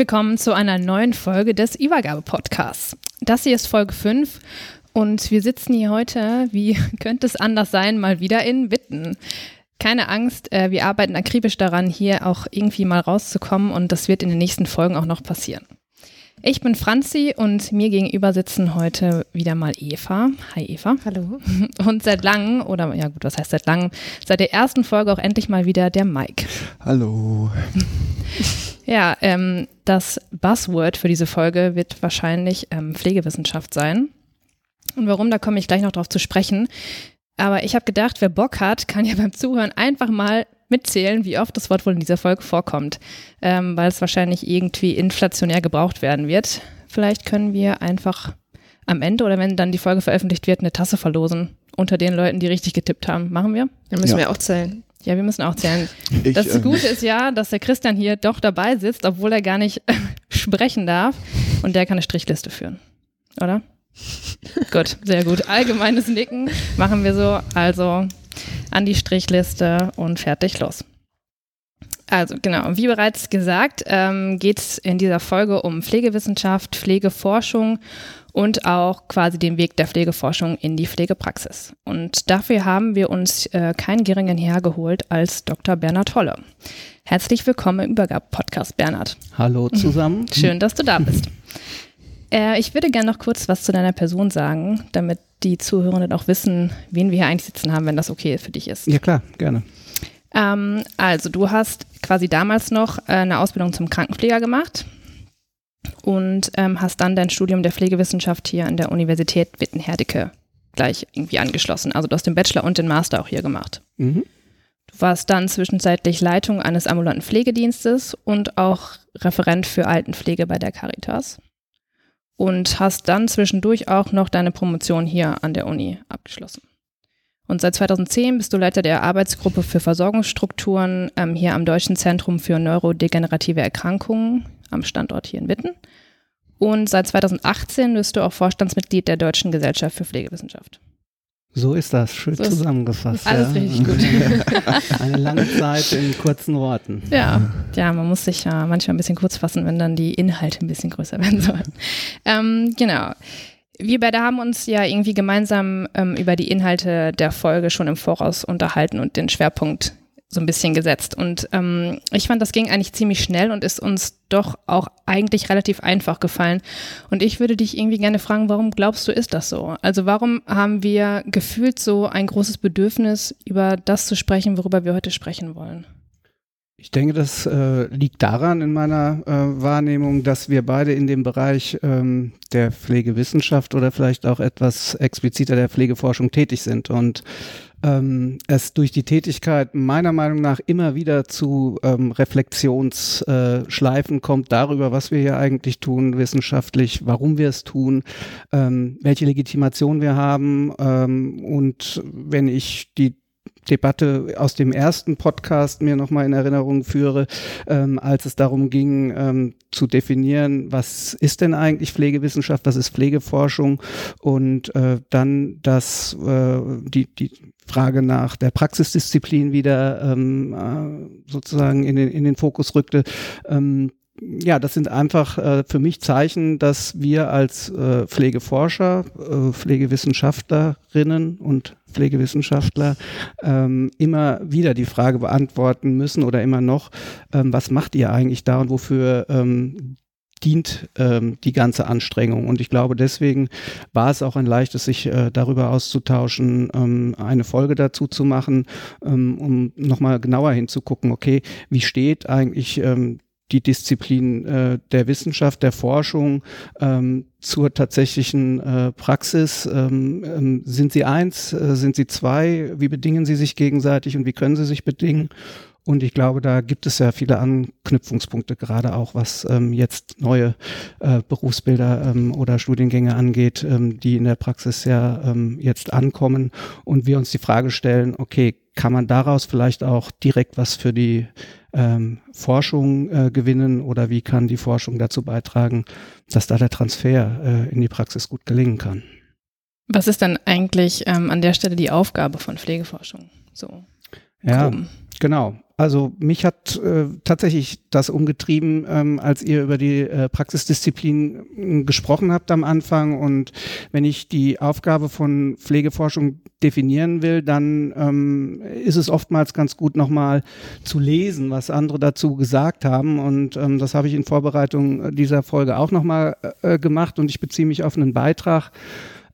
Willkommen zu einer neuen Folge des Übergabe-Podcasts. Das hier ist Folge 5 und wir sitzen hier heute, wie könnte es anders sein, mal wieder in Witten. Keine Angst, äh, wir arbeiten akribisch daran, hier auch irgendwie mal rauszukommen und das wird in den nächsten Folgen auch noch passieren. Ich bin Franzi und mir gegenüber sitzen heute wieder mal Eva. Hi Eva. Hallo. Und seit langem, oder ja gut, was heißt seit langem, seit der ersten Folge auch endlich mal wieder der Mike. Hallo. Ja, ähm, das Buzzword für diese Folge wird wahrscheinlich ähm, Pflegewissenschaft sein. Und warum, da komme ich gleich noch drauf zu sprechen. Aber ich habe gedacht, wer Bock hat, kann ja beim Zuhören einfach mal mitzählen, wie oft das Wort wohl in dieser Folge vorkommt, ähm, weil es wahrscheinlich irgendwie inflationär gebraucht werden wird. Vielleicht können wir einfach am Ende oder wenn dann die Folge veröffentlicht wird, eine Tasse verlosen unter den Leuten, die richtig getippt haben. Machen wir? Dann müssen Ja. wir auch zählen. Ja, wir müssen auch zählen. Ich, Das ähm, Gute ist ja, dass der Christian hier doch dabei sitzt, obwohl er gar nicht sprechen darf. Und der kann eine Strichliste führen. Oder? gut, sehr gut. Allgemeines Nicken machen wir so. Also an die Strichliste und fertig los. Also genau, wie bereits gesagt, ähm, geht es in dieser Folge um Pflegewissenschaft, Pflegeforschung und auch quasi den Weg der Pflegeforschung in die Pflegepraxis. Und dafür haben wir uns äh, keinen geringen hergeholt als Dr. Bernhard Holle. Herzlich willkommen im Übergabe-Podcast, Bernhard. Hallo zusammen. Schön, dass du da bist. Äh, ich würde gerne noch kurz was zu deiner Person sagen, damit die Zuhörenden auch wissen, wen wir hier eigentlich sitzen haben, wenn das okay für dich ist. Ja klar, gerne. Ähm, also du hast quasi damals noch äh, eine Ausbildung zum Krankenpfleger gemacht und ähm, hast dann dein Studium der Pflegewissenschaft hier an der Universität Witten-Herdecke gleich irgendwie angeschlossen. Also du hast den Bachelor und den Master auch hier gemacht. Mhm. Du warst dann zwischenzeitlich Leitung eines ambulanten Pflegedienstes und auch Referent für Altenpflege bei der Caritas. Und hast dann zwischendurch auch noch deine Promotion hier an der Uni abgeschlossen. Und seit 2010 bist du Leiter der Arbeitsgruppe für Versorgungsstrukturen ähm, hier am Deutschen Zentrum für neurodegenerative Erkrankungen am Standort hier in Witten. Und seit 2018 bist du auch Vorstandsmitglied der Deutschen Gesellschaft für Pflegewissenschaft. So ist das, schön So zusammengefasst. Alles ja. richtig gut. Eine lange Zeit in kurzen Worten. Ja, ja, man muss sich ja manchmal ein bisschen kurz fassen, wenn dann die Inhalte ein bisschen größer werden sollen. Ähm, genau. Wir beide haben uns ja irgendwie gemeinsam ähm, über die Inhalte der Folge schon im Voraus unterhalten und den Schwerpunkt so ein bisschen gesetzt. Und ähm, ich fand, das ging eigentlich ziemlich schnell und ist uns doch auch eigentlich relativ einfach gefallen. Und ich würde dich irgendwie gerne fragen, warum glaubst du, ist das so? Also warum haben wir gefühlt so ein großes Bedürfnis, über das zu sprechen, worüber wir heute sprechen wollen? Ich denke, das äh, liegt daran in meiner äh, Wahrnehmung, dass wir beide in dem Bereich ähm, der Pflegewissenschaft oder vielleicht auch etwas expliziter der Pflegeforschung tätig sind. Und ähm, es durch die Tätigkeit meiner Meinung nach immer wieder zu ähm, Reflexionsschleifen äh, kommt darüber, was wir hier eigentlich tun wissenschaftlich, warum wir es tun, ähm, welche Legitimation wir haben ähm, und wenn ich die Debatte aus dem ersten Podcast mir nochmal in Erinnerung führe, ähm, als es darum ging, ähm, zu definieren, was ist denn eigentlich Pflegewissenschaft, was ist Pflegeforschung und äh, dann das, äh, die, die Frage nach der Praxisdisziplin wieder ähm, äh, sozusagen in den, in den Fokus rückte. Ähm, ja, das sind einfach äh, für mich Zeichen, dass wir als äh, Pflegeforscher, äh, Pflegewissenschaftlerinnen und Pflegewissenschaftler ähm, immer wieder die Frage beantworten müssen oder immer noch, ähm, was macht ihr eigentlich da und wofür ähm, dient ähm, die ganze Anstrengung. Und ich glaube, deswegen war es auch ein leichtes, sich äh, darüber auszutauschen, ähm, eine Folge dazu zu machen, ähm, um nochmal genauer hinzugucken, okay, wie steht eigentlich ähm, die Disziplin äh, der Wissenschaft, der Forschung ähm, zur tatsächlichen äh, Praxis. Ähm, ähm, sind sie eins? Äh, sind sie zwei? Wie bedingen sie sich gegenseitig und wie können sie sich bedingen? Und ich glaube, da gibt es ja viele Anknüpfungspunkte, gerade auch was ähm, jetzt neue äh, Berufsbilder ähm, oder Studiengänge angeht, ähm, die in der Praxis ja ähm, jetzt ankommen. Und wir uns die Frage stellen, okay, kann man daraus vielleicht auch direkt was für die ähm, Forschung äh, gewinnen oder wie kann die Forschung dazu beitragen, dass da der Transfer äh, in die Praxis gut gelingen kann? Was ist dann eigentlich ähm, an der Stelle die Aufgabe von Pflegeforschung? So. Ja, grob. genau. Also mich hat äh, tatsächlich das umgetrieben, ähm, als ihr über die äh, Praxisdisziplin äh, gesprochen habt am Anfang. Und wenn ich die Aufgabe von Pflegeforschung definieren will, dann ähm, ist es oftmals ganz gut, nochmal zu lesen, was andere dazu gesagt haben. Und ähm, das habe ich in Vorbereitung dieser Folge auch nochmal äh, gemacht. Und ich beziehe mich auf einen Beitrag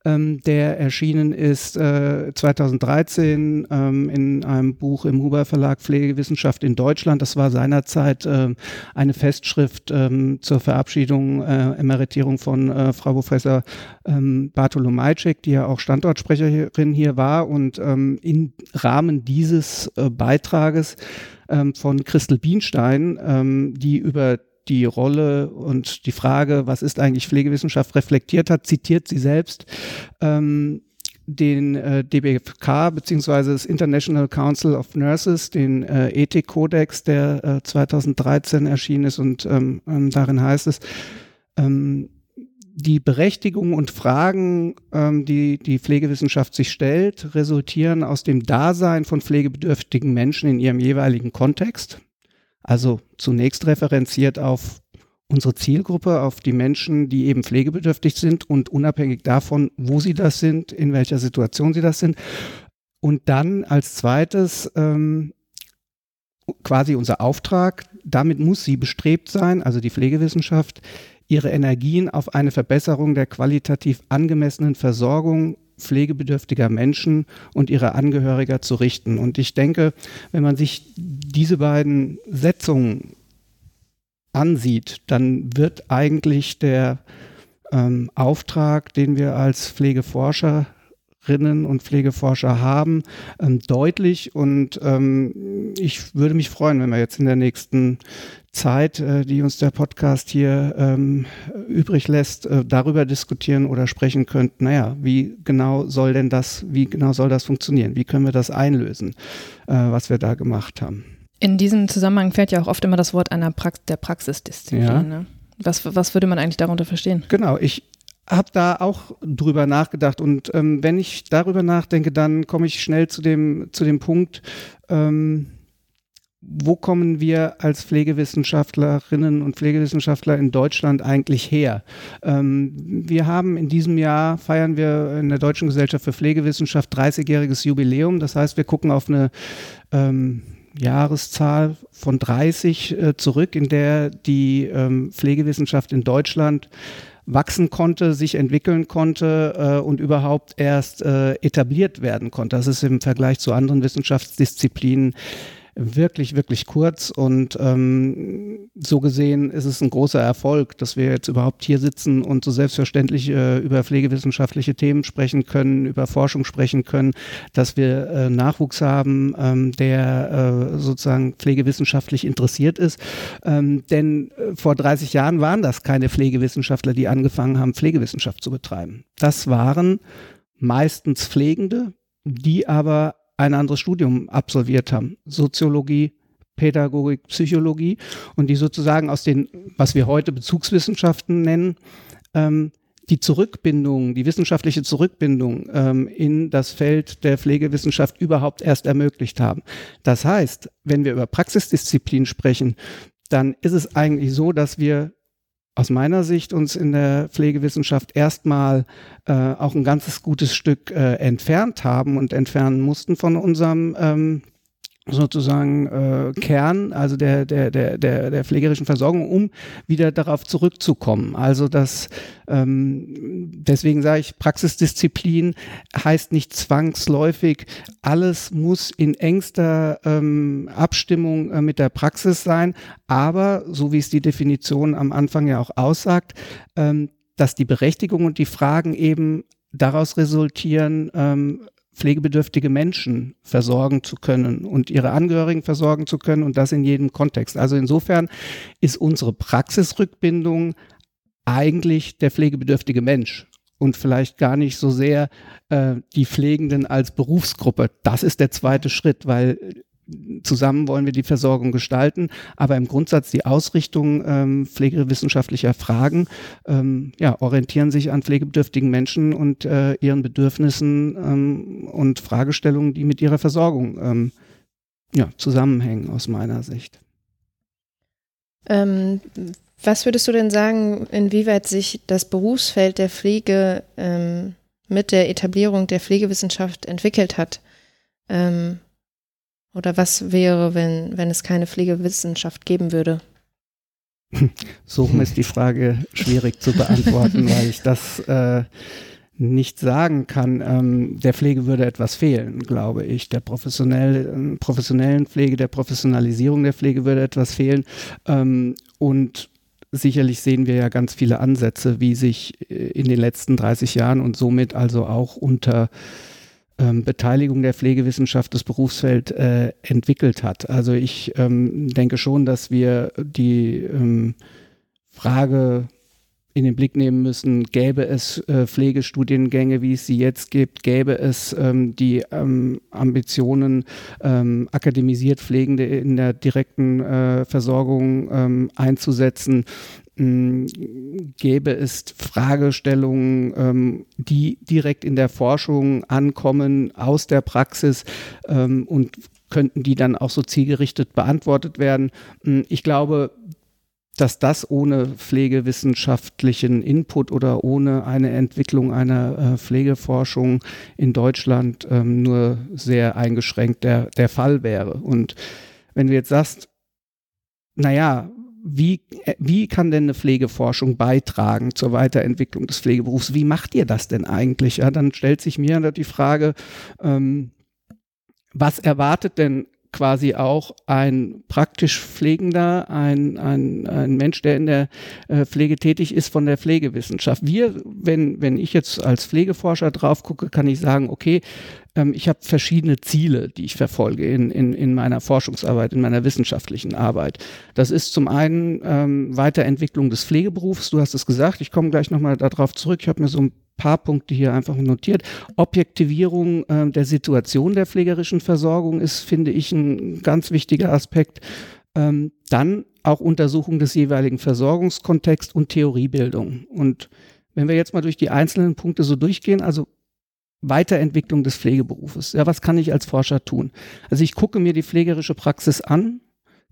ähm, der erschienen ist äh, 2013 ähm, in einem Buch im Huber Verlag Pflegewissenschaft in Deutschland. Das war seinerzeit äh, eine Festschrift ähm, zur Verabschiedung, äh, Emeritierung von äh, Frau Professor ähm, Bartolomajczyk, die ja auch Standortsprecherin hier war. Und ähm, im Rahmen dieses äh, Beitrages ähm, von Christel Bienstein, ähm, die über die Rolle und die Frage, was ist eigentlich Pflegewissenschaft, reflektiert hat, zitiert sie selbst. Ähm, den äh, DBFK beziehungsweise das International Council of Nurses, den äh, Ethikkodex, der äh, 2013 erschienen ist und ähm, ähm, darin heißt es, ähm, die Berechtigung und Fragen, ähm, die die Pflegewissenschaft sich stellt, resultieren aus dem Dasein von pflegebedürftigen Menschen in ihrem jeweiligen Kontext. Also zunächst referenziert auf unsere Zielgruppe, auf die Menschen, die eben pflegebedürftig sind und unabhängig davon, wo sie das sind, in welcher Situation sie das sind. Und dann als zweites ähm, quasi unser Auftrag, damit muss sie bestrebt sein, also die Pflegewissenschaft, ihre Energien auf eine Verbesserung der qualitativ angemessenen Versorgung pflegebedürftiger Menschen und ihrer Angehöriger zu richten. Und ich denke, wenn man sich diese beiden Setzungen ansieht, dann wird eigentlich der ähm, Auftrag, den wir als Pflegeforscher Pflegerinnen und Pflegeforscher haben, ähm, deutlich. Und ähm, ich würde mich freuen, wenn wir jetzt in der nächsten Zeit, äh, die uns der Podcast hier ähm, übrig lässt, äh, darüber diskutieren oder sprechen könnten, naja, wie genau soll denn das, wie genau soll das funktionieren? Wie können wir das einlösen, äh, was wir da gemacht haben? In diesem Zusammenhang fällt ja auch oft immer das Wort einer Prax der Praxisdisziplin. Ja. Ne? Was, was würde man eigentlich darunter verstehen? Genau, ich, habe da auch drüber nachgedacht und ähm, wenn ich darüber nachdenke, dann komme ich schnell zu dem zu dem Punkt, ähm, wo kommen wir als Pflegewissenschaftlerinnen und Pflegewissenschaftler in Deutschland eigentlich her? Ähm, wir haben in diesem Jahr, feiern wir in der Deutschen Gesellschaft für Pflegewissenschaft 30-jähriges Jubiläum. Das heißt, wir gucken auf eine ähm, Jahreszahl von 30 äh, zurück, in der die ähm, Pflegewissenschaft in Deutschland wachsen konnte, sich entwickeln konnte äh, und überhaupt erst äh, etabliert werden konnte. Das ist im Vergleich zu anderen Wissenschaftsdisziplinen wirklich, wirklich kurz und ähm, so gesehen ist es ein großer Erfolg, dass wir jetzt überhaupt hier sitzen und so selbstverständlich äh, über pflegewissenschaftliche Themen sprechen können, über Forschung sprechen können, dass wir äh, Nachwuchs haben, ähm, der äh, sozusagen pflegewissenschaftlich interessiert ist. Ähm, denn äh, vor 30 Jahren waren das keine Pflegewissenschaftler, die angefangen haben, Pflegewissenschaft zu betreiben. Das waren meistens Pflegende, die aber ein anderes Studium absolviert haben. Soziologie, Pädagogik, Psychologie und die sozusagen aus den, was wir heute Bezugswissenschaften nennen, ähm, die Zurückbindung, die wissenschaftliche Zurückbindung ähm, in das Feld der Pflegewissenschaft überhaupt erst ermöglicht haben. Das heißt, wenn wir über Praxisdisziplin sprechen, dann ist es eigentlich so, dass wir aus meiner Sicht uns in der Pflegewissenschaft erstmal äh, auch ein ganzes gutes Stück äh, entfernt haben und entfernen mussten von unserem ähm, sozusagen äh, Kern, also der, der, der, der, der pflegerischen Versorgung, um wieder darauf zurückzukommen. Also das, ähm, deswegen sage ich, Praxisdisziplin heißt nicht zwangsläufig, alles muss in engster ähm, Abstimmung äh, mit der Praxis sein, aber so wie es die Definition am Anfang ja auch aussagt, ähm, dass die Berechtigung und die Fragen eben daraus resultieren, ähm, pflegebedürftige Menschen versorgen zu können und ihre Angehörigen versorgen zu können und das in jedem Kontext. Also insofern ist unsere Praxisrückbindung eigentlich der pflegebedürftige Mensch und vielleicht gar nicht so sehr äh, die Pflegenden als Berufsgruppe. Das ist der zweite Schritt, weil zusammen wollen wir die Versorgung gestalten, aber im Grundsatz die Ausrichtung ähm, pflegewissenschaftlicher Fragen ähm, ja, orientieren sich an pflegebedürftigen Menschen und äh, ihren Bedürfnissen ähm, und Fragestellungen, die mit ihrer Versorgung ähm, ja, zusammenhängen aus meiner Sicht. Ähm, was würdest du denn sagen, inwieweit sich das Berufsfeld der Pflege ähm, mit der Etablierung der Pflegewissenschaft entwickelt hat? Ähm, oder was wäre, wenn, wenn es keine Pflegewissenschaft geben würde? So ist die Frage schwierig zu beantworten, weil ich das äh, nicht sagen kann. Ähm, der Pflege würde etwas fehlen, glaube ich. Der professionell, äh, professionellen Pflege, der Professionalisierung der Pflege würde etwas fehlen. Ähm, und sicherlich sehen wir ja ganz viele Ansätze, wie sich äh, in den letzten 30 Jahren und somit also auch unter ähm, Beteiligung der Pflegewissenschaft das Berufsfeld äh, entwickelt hat. Also ich ähm, denke schon, dass wir die ähm, Frage in den Blick nehmen müssen, gäbe es äh, Pflegestudiengänge, wie es sie jetzt gibt, gäbe es ähm, die ähm, Ambitionen, ähm, akademisiert Pflegende in der direkten äh, Versorgung ähm, einzusetzen, gäbe es Fragestellungen, ähm, die direkt in der Forschung ankommen, aus der Praxis ähm, und könnten die dann auch so zielgerichtet beantwortet werden. Ich glaube, dass das ohne pflegewissenschaftlichen Input oder ohne eine Entwicklung einer äh, Pflegeforschung in Deutschland ähm, nur sehr eingeschränkt der, der Fall wäre. Und wenn du jetzt sagst, naja, wie, wie kann denn eine Pflegeforschung beitragen zur Weiterentwicklung des Pflegeberufs? Wie macht ihr das denn eigentlich? Ja, dann stellt sich mir die Frage, ähm, was erwartet denn quasi auch ein praktisch Pflegender, ein, ein, ein Mensch, der in der äh, Pflege tätig ist, von der Pflegewissenschaft. Wir, wenn, wenn ich jetzt als Pflegeforscher drauf gucke, kann ich sagen, okay, ähm, ich habe verschiedene Ziele, die ich verfolge in, in, in meiner Forschungsarbeit, in meiner wissenschaftlichen Arbeit. Das ist zum einen ähm, Weiterentwicklung des Pflegeberufs. Du hast es gesagt, ich komme gleich nochmal darauf zurück. Ich habe mir so ein paar Punkte hier einfach notiert. Objektivierung äh, der Situation der pflegerischen Versorgung ist, finde ich, ein ganz wichtiger Aspekt. Ähm, dann auch Untersuchung des jeweiligen Versorgungskontexts und Theoriebildung. Und wenn wir jetzt mal durch die einzelnen Punkte so durchgehen, also Weiterentwicklung des Pflegeberufes. Ja, was kann ich als Forscher tun? Also ich gucke mir die pflegerische Praxis an,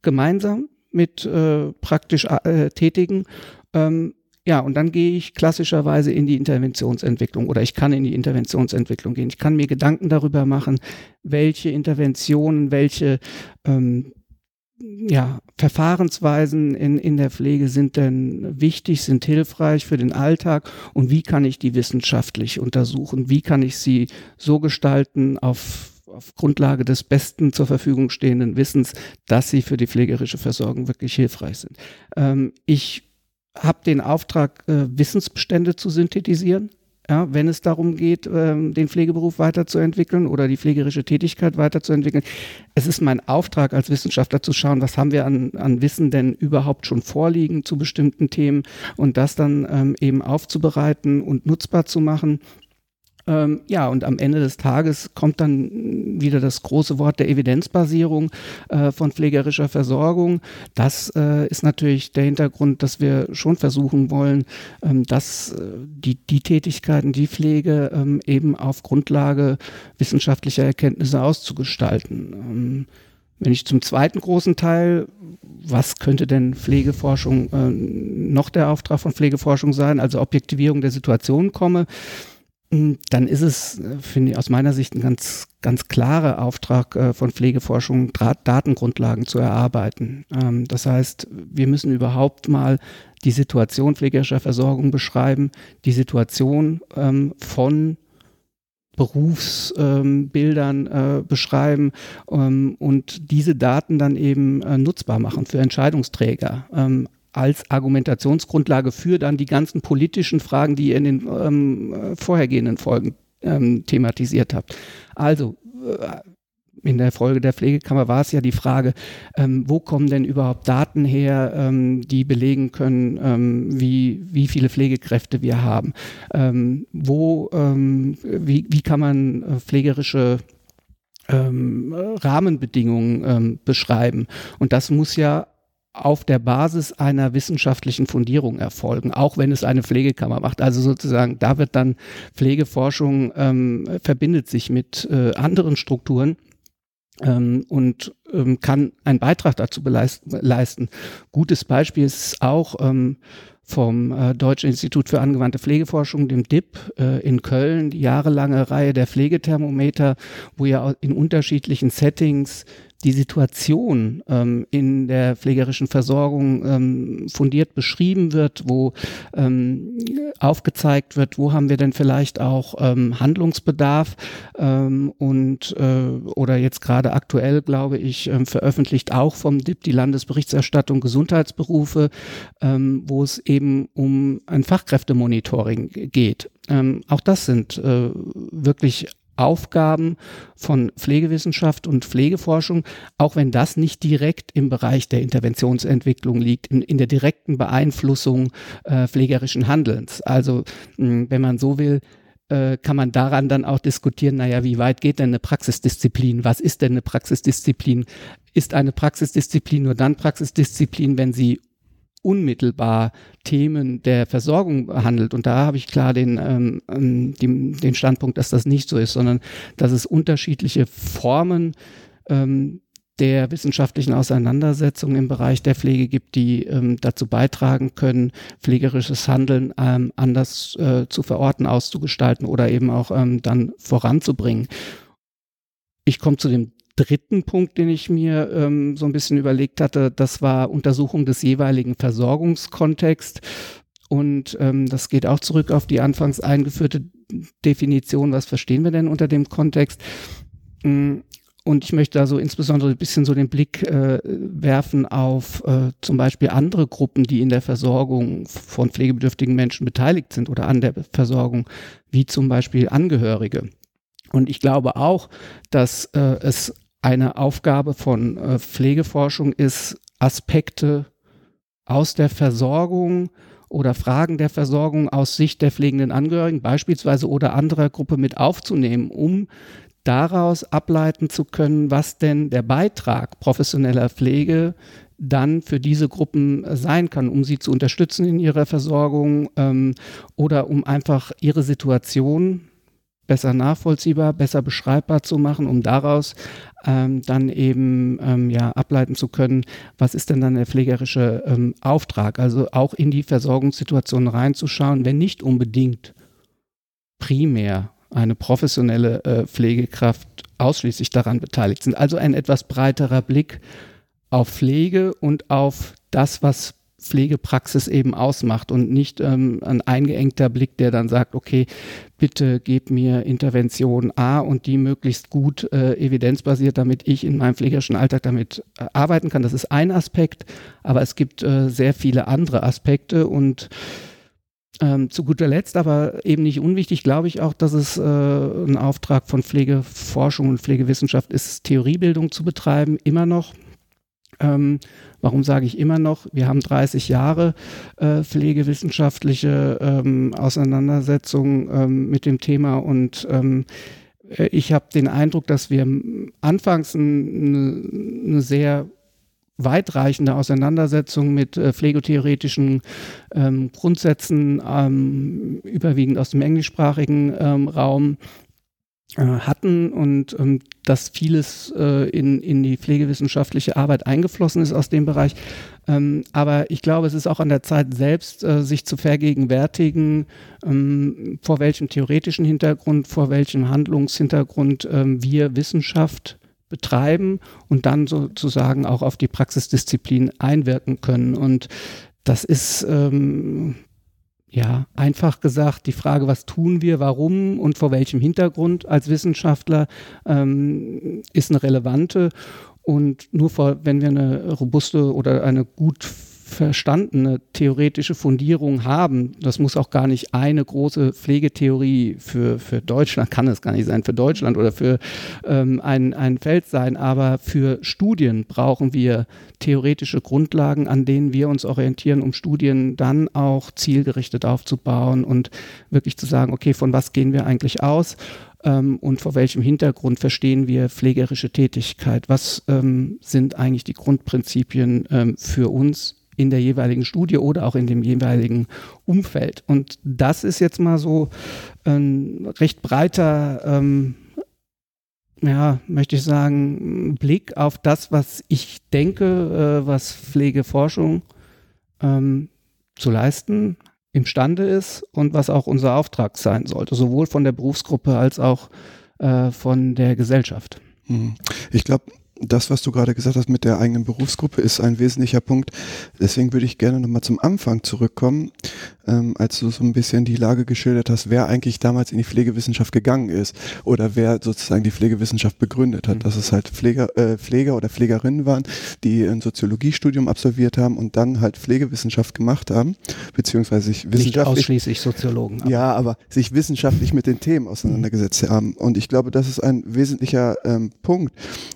gemeinsam mit äh, praktisch äh, Tätigen ähm, ja, und dann gehe ich klassischerweise in die Interventionsentwicklung oder ich kann in die Interventionsentwicklung gehen. Ich kann mir Gedanken darüber machen, welche Interventionen, welche ähm, ja, Verfahrensweisen in, in der Pflege sind denn wichtig, sind hilfreich für den Alltag und wie kann ich die wissenschaftlich untersuchen? Wie kann ich sie so gestalten auf auf Grundlage des besten zur Verfügung stehenden Wissens, dass sie für die pflegerische Versorgung wirklich hilfreich sind. Ähm, ich habe den Auftrag, äh, Wissensbestände zu synthetisieren. Ja, wenn es darum geht, ähm, den Pflegeberuf weiterzuentwickeln oder die pflegerische Tätigkeit weiterzuentwickeln. Es ist mein Auftrag als Wissenschaftler zu schauen, was haben wir an, an Wissen denn überhaupt schon vorliegen zu bestimmten Themen und das dann ähm, eben aufzubereiten und nutzbar zu machen Ähm, ja, und am Ende des Tages kommt dann wieder das große Wort der Evidenzbasierung äh, von pflegerischer Versorgung. Das äh, ist natürlich der Hintergrund, dass wir schon versuchen wollen, ähm, dass äh, die, die Tätigkeiten, die Pflege ähm, eben auf Grundlage wissenschaftlicher Erkenntnisse auszugestalten. Ähm, wenn ich zum zweiten großen Teil, was könnte denn Pflegeforschung äh, noch der Auftrag von Pflegeforschung sein, also Objektivierung der Situation komme, dann ist es, äh, finde ich, aus meiner Sicht ein ganz, ganz klarer Auftrag äh, von Pflegeforschung, Datengrundlagen zu erarbeiten. Ähm, das heißt, wir müssen überhaupt mal die Situation pflegerischer Versorgung beschreiben, die Situation ähm, von Berufsbildern ähm, äh, beschreiben und diese Daten dann eben nutzbar machen für Entscheidungsträger. Als Argumentationsgrundlage für dann die ganzen politischen Fragen, die ihr in den ähm, vorhergehenden Folgen ähm, thematisiert habt. Also äh, in der Folge der Pflegekammer war es ja die Frage, ähm, wo kommen denn überhaupt Daten her, ähm, die belegen können, ähm, wie, wie viele Pflegekräfte wir haben. Ähm, wo, ähm, wie, wie kann man äh, pflegerische ähm, Rahmenbedingungen beschreiben? Und das muss ja auf der Basis einer wissenschaftlichen Fundierung erfolgen, auch wenn es eine Pflegekammer macht. Also sozusagen, da wird dann Pflegeforschung ähm, verbindet sich mit äh, anderen Strukturen ähm, und ähm, kann einen Beitrag dazu leisten. Gutes Beispiel ist auch ähm, vom äh, Deutschen Institut für angewandte Pflegeforschung, dem DIP äh, in Köln, die jahrelange Reihe der Pflegethermometer, wo ja in unterschiedlichen Settings die Situation ähm, in der pflegerischen Versorgung ähm, fundiert beschrieben wird, wo ähm, aufgezeigt wird, wo haben wir denn vielleicht auch ähm, Handlungsbedarf ähm, und äh, oder jetzt gerade aktuell, glaube ich, ähm, veröffentlicht auch vom DIP die Landesberichterstattung Gesundheitsberufe, ähm, wo es eben um ein Fachkräftemonitoring geht. Ähm, auch das sind äh, wirklich Aufgaben von Pflegewissenschaft und Pflegeforschung, auch wenn das nicht direkt im Bereich der Interventionsentwicklung liegt, in, in der direkten Beeinflussung äh, pflegerischen Handelns. Also mh, wenn man so will, äh, kann man daran dann auch diskutieren, naja, wie weit geht denn eine Praxisdisziplin? Was ist denn eine Praxisdisziplin? Ist eine Praxisdisziplin nur dann Praxisdisziplin, wenn sie unmittelbar Themen der Versorgung behandelt. Und da habe ich klar den, ähm, ähm, den, den Standpunkt, dass das nicht so ist, sondern dass es unterschiedliche Formen ähm, der wissenschaftlichen Auseinandersetzung im Bereich der Pflege gibt, die ähm, dazu beitragen können, pflegerisches Handeln ähm, anders äh, zu verorten, auszugestalten oder eben auch ähm, dann voranzubringen. Ich komme zu dem dritten Punkt, den ich mir ähm, so ein bisschen überlegt hatte, das war Untersuchung des jeweiligen Versorgungskontexts. Und ähm, das geht auch zurück auf die anfangs eingeführte Definition, was verstehen wir denn unter dem Kontext? Mm, und ich möchte da so insbesondere ein bisschen so den Blick äh, werfen auf äh, zum Beispiel andere Gruppen, die in der Versorgung von pflegebedürftigen Menschen beteiligt sind oder an der Versorgung, wie zum Beispiel Angehörige. Und ich glaube auch, dass äh, es eine Aufgabe von äh, Pflegeforschung ist, Aspekte aus der Versorgung oder Fragen der Versorgung aus Sicht der pflegenden Angehörigen beispielsweise oder anderer Gruppe mit aufzunehmen, um daraus ableiten zu können, was denn der Beitrag professioneller Pflege dann für diese Gruppen sein kann, um sie zu unterstützen in ihrer Versorgung ähm, oder um einfach ihre Situation besser nachvollziehbar, besser beschreibbar zu machen, um daraus ähm, dann eben ähm, ja ableiten zu können, was ist denn dann der pflegerische ähm, Auftrag? Also auch in die Versorgungssituation reinzuschauen, wenn nicht unbedingt primär eine professionelle äh, Pflegekraft ausschließlich daran beteiligt sind. Also ein etwas breiterer Blick auf Pflege und auf das, was Pflegepraxis eben ausmacht und nicht ähm, ein eingeengter Blick, der dann sagt, okay, bitte gib mir Intervention A und die möglichst gut äh, evidenzbasiert, damit ich in meinem pflegerischen Alltag damit äh, arbeiten kann. Das ist ein Aspekt, aber es gibt äh, sehr viele andere Aspekte und ähm, zu guter Letzt, aber eben nicht unwichtig, glaube ich auch, dass es äh, ein Auftrag von Pflegeforschung und Pflegewissenschaft ist, Theoriebildung zu betreiben, immer noch Ähm, warum sage ich immer noch? Wir haben 30 Jahre äh, pflegewissenschaftliche ähm, Auseinandersetzung ähm, mit dem Thema und ähm, äh, ich habe den Eindruck, dass wir anfangs eine, eine sehr weitreichende Auseinandersetzung mit äh, pflegetheoretischen ähm, Grundsätzen, ähm, überwiegend aus dem englischsprachigen ähm, Raum, hatten und ähm, dass vieles äh, in, in die pflegewissenschaftliche Arbeit eingeflossen ist aus dem Bereich. Ähm, aber ich glaube, es ist auch an der Zeit selbst, äh, sich zu vergegenwärtigen, ähm, vor welchem theoretischen Hintergrund, vor welchem Handlungshintergrund ähm, wir Wissenschaft betreiben und dann sozusagen auch auf die Praxisdisziplin einwirken können. Und das ist ähm, ja, einfach gesagt, die Frage, was tun wir, warum und vor welchem Hintergrund als Wissenschaftler, ähm, ist eine relevante. Und nur vor, wenn wir eine robuste oder eine gut verstandene theoretische Fundierung haben. Das muss auch gar nicht eine große Pflegetheorie für, für Deutschland, kann es gar nicht sein, für Deutschland oder für ähm, ein, ein Feld sein, aber für Studien brauchen wir theoretische Grundlagen, an denen wir uns orientieren, um Studien dann auch zielgerichtet aufzubauen und wirklich zu sagen, okay, von was gehen wir eigentlich aus? Ähm, und vor welchem Hintergrund verstehen wir pflegerische Tätigkeit? Was ähm, sind eigentlich die Grundprinzipien ähm, für uns in der jeweiligen Studie oder auch in dem jeweiligen Umfeld. Und das ist jetzt mal so ein recht breiter, ähm, ja, möchte ich sagen, Blick auf das, was ich denke, äh, was Pflegeforschung ähm, zu leisten imstande ist und was auch unser Auftrag sein sollte, sowohl von der Berufsgruppe als auch äh, von der Gesellschaft. Hm. Ich glaube, das, was du gerade gesagt hast mit der eigenen Berufsgruppe, ist ein wesentlicher Punkt. Deswegen würde ich gerne nochmal zum Anfang zurückkommen, ähm, als du so ein bisschen die Lage geschildert hast, wer eigentlich damals in die Pflegewissenschaft gegangen ist oder wer sozusagen die Pflegewissenschaft begründet hat. Mhm. Dass es halt Pfleger, äh, Pfleger oder Pflegerinnen waren, die ein Soziologiestudium absolviert haben und dann halt Pflegewissenschaft gemacht haben, beziehungsweise sich wissenschaftlich. Nicht ausschließlich Soziologen. Aber. Ja, aber sich wissenschaftlich mit den Themen auseinandergesetzt haben. Und ich glaube, das ist ein wesentlicher ähm, Punkt,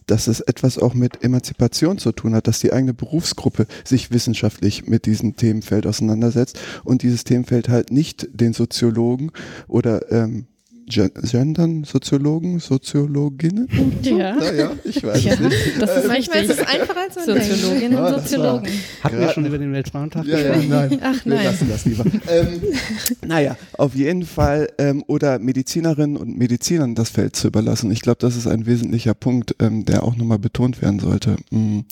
dass es etwas auch mit Emanzipation zu tun hat, dass die eigene Berufsgruppe sich wissenschaftlich mit diesem Themenfeld auseinandersetzt und dieses Themenfeld halt nicht den Soziologen oder ähm, Gendern, Soziologen, Soziologinnen? Ja. Naja, ich weiß ja, nicht. Das ist Manchmal ist es einfacher als man Soziologinnen und Soziologen. Hatten wir schon über den Weltfrauentag ja, ja, nein. Ach nein. Wir lassen das lieber. ähm, naja, auf jeden Fall, ähm, oder Medizinerinnen und Medizinern das Feld zu überlassen. Ich glaube, das ist ein wesentlicher Punkt, ähm, der auch nochmal betont werden sollte. Mhm.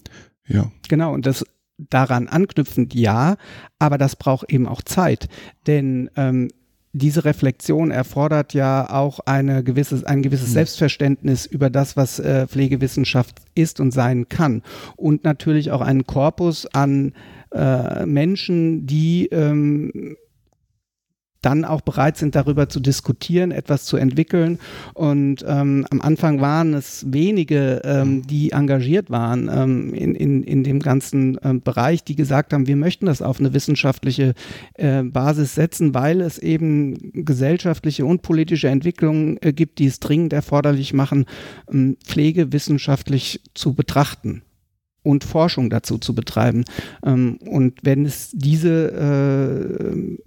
Ja. Genau, und das daran anknüpfend ja, aber das braucht eben auch Zeit. Denn ähm, diese Reflexion erfordert ja auch eine gewisses, ein gewisses mhm. Selbstverständnis über das, was äh, Pflegewissenschaft ist und sein kann. Und natürlich auch einen Korpus an äh, Menschen, die ähm, dann auch bereit sind, darüber zu diskutieren, etwas zu entwickeln. Und ähm, am Anfang waren es wenige, ähm, die engagiert waren ähm, in, in, in dem ganzen ähm, Bereich, die gesagt haben, wir möchten das auf eine wissenschaftliche äh, Basis setzen, weil es eben gesellschaftliche und politische Entwicklungen äh, gibt, die es dringend erforderlich machen, ähm, Pflege wissenschaftlich zu betrachten und Forschung dazu zu betreiben. Ähm, und wenn es diese äh,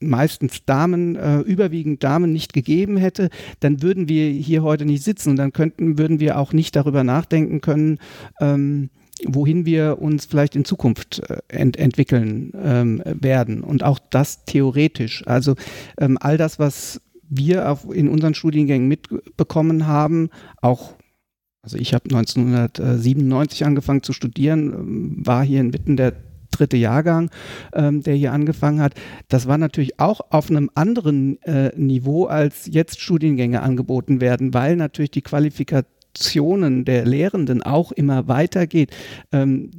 meistens Damen, äh, überwiegend Damen nicht gegeben hätte, dann würden wir hier heute nicht sitzen und dann könnten, würden wir auch nicht darüber nachdenken können, ähm, wohin wir uns vielleicht in Zukunft äh, ent entwickeln ähm, werden. Und auch das theoretisch. Also ähm, all das, was wir auf, in unseren Studiengängen mitbekommen haben, auch also ich habe 1997 angefangen zu studieren, ähm, war hier inmitten der dritte Jahrgang, ähm, der hier angefangen hat, das war natürlich auch auf einem anderen äh, Niveau, als jetzt Studiengänge angeboten werden, weil natürlich die Qualifikationen der Lehrenden auch immer weitergeht. Ähm,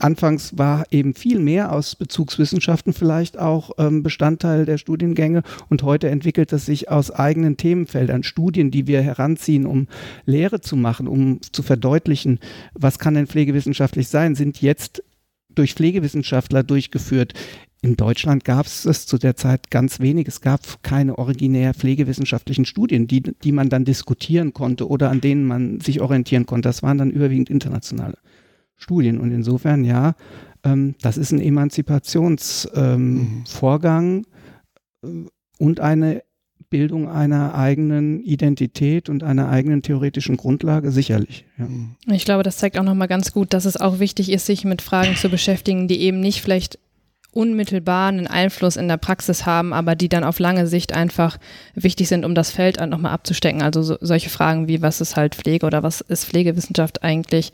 Anfangs war eben viel mehr aus Bezugswissenschaften vielleicht auch ähm, Bestandteil der Studiengänge und heute entwickelt es sich aus eigenen Themenfeldern, Studien, die wir heranziehen, um Lehre zu machen, um zu verdeutlichen, was kann denn pflegewissenschaftlich sein, sind jetzt durch Pflegewissenschaftler durchgeführt. In Deutschland gab es es zu der Zeit ganz wenig. Es gab keine originär pflegewissenschaftlichen Studien, die, die man dann diskutieren konnte oder an denen man sich orientieren konnte. Das waren dann überwiegend internationale Studien. Und insofern, ja, ähm, das ist ein Emanzipationsvorgang ähm, mhm. und eine Bildung einer eigenen Identität und einer eigenen theoretischen Grundlage sicherlich. Ja. Mhm. Ich glaube, das zeigt auch nochmal ganz gut, dass es auch wichtig ist, sich mit Fragen zu beschäftigen, die eben nicht vielleicht unmittelbar einen Einfluss in der Praxis haben, aber die dann auf lange Sicht einfach wichtig sind, um das Feld nochmal abzustecken. Also so, solche Fragen wie, was ist halt Pflege oder was ist Pflegewissenschaft eigentlich?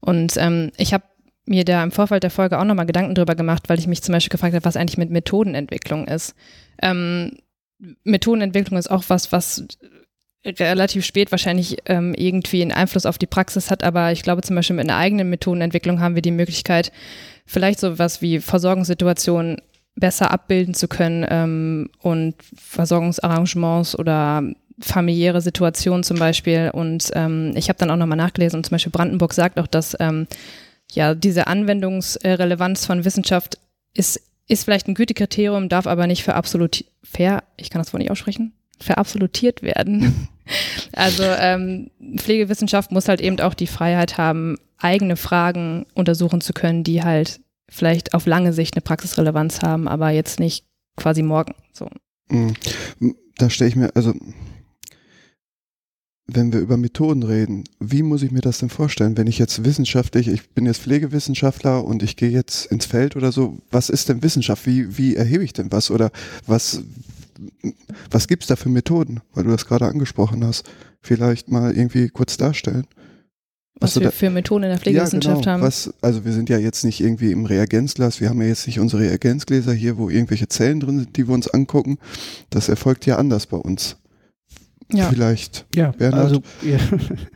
Und ähm, ich habe mir da im Vorfeld der Folge auch nochmal Gedanken drüber gemacht, weil ich mich zum Beispiel gefragt habe, was eigentlich mit Methodenentwicklung ist. Ähm, Methodenentwicklung ist auch was, was relativ spät wahrscheinlich ähm, irgendwie einen Einfluss auf die Praxis hat, aber ich glaube zum Beispiel mit einer eigenen Methodenentwicklung haben wir die Möglichkeit, vielleicht so was wie Versorgungssituationen besser abbilden zu können ähm, und Versorgungsarrangements oder familiäre Situationen zum Beispiel. Und ähm, ich habe dann auch nochmal nachgelesen und zum Beispiel Brandenburg sagt auch, dass ähm, ja diese Anwendungsrelevanz von Wissenschaft ist ist vielleicht ein Gütekriterium, darf aber nicht für absolut fair, ich kann das wohl nicht aussprechen, verabsolutiert werden. also ähm, Pflegewissenschaft muss halt eben auch die Freiheit haben, eigene Fragen untersuchen zu können, die halt vielleicht auf lange Sicht eine Praxisrelevanz haben, aber jetzt nicht quasi morgen. So. Mhm. Da stelle ich mir, also wenn wir über Methoden reden, wie muss ich mir das denn vorstellen, wenn ich jetzt wissenschaftlich, ich bin jetzt Pflegewissenschaftler und ich gehe jetzt ins Feld oder so, was ist denn Wissenschaft? Wie, wie erhebe ich denn was? Oder was, was gibt es da für Methoden? Weil du das gerade angesprochen hast. Vielleicht mal irgendwie kurz darstellen. Was, was wir für Methoden in der Pflegewissenschaft ja, genau. haben. Was, also wir sind ja jetzt nicht irgendwie im Reagenzglas, wir haben ja jetzt nicht unsere Reagenzgläser hier, wo irgendwelche Zellen drin sind, die wir uns angucken. Das erfolgt ja anders bei uns ja. vielleicht. Ja, Bernhard? also ja.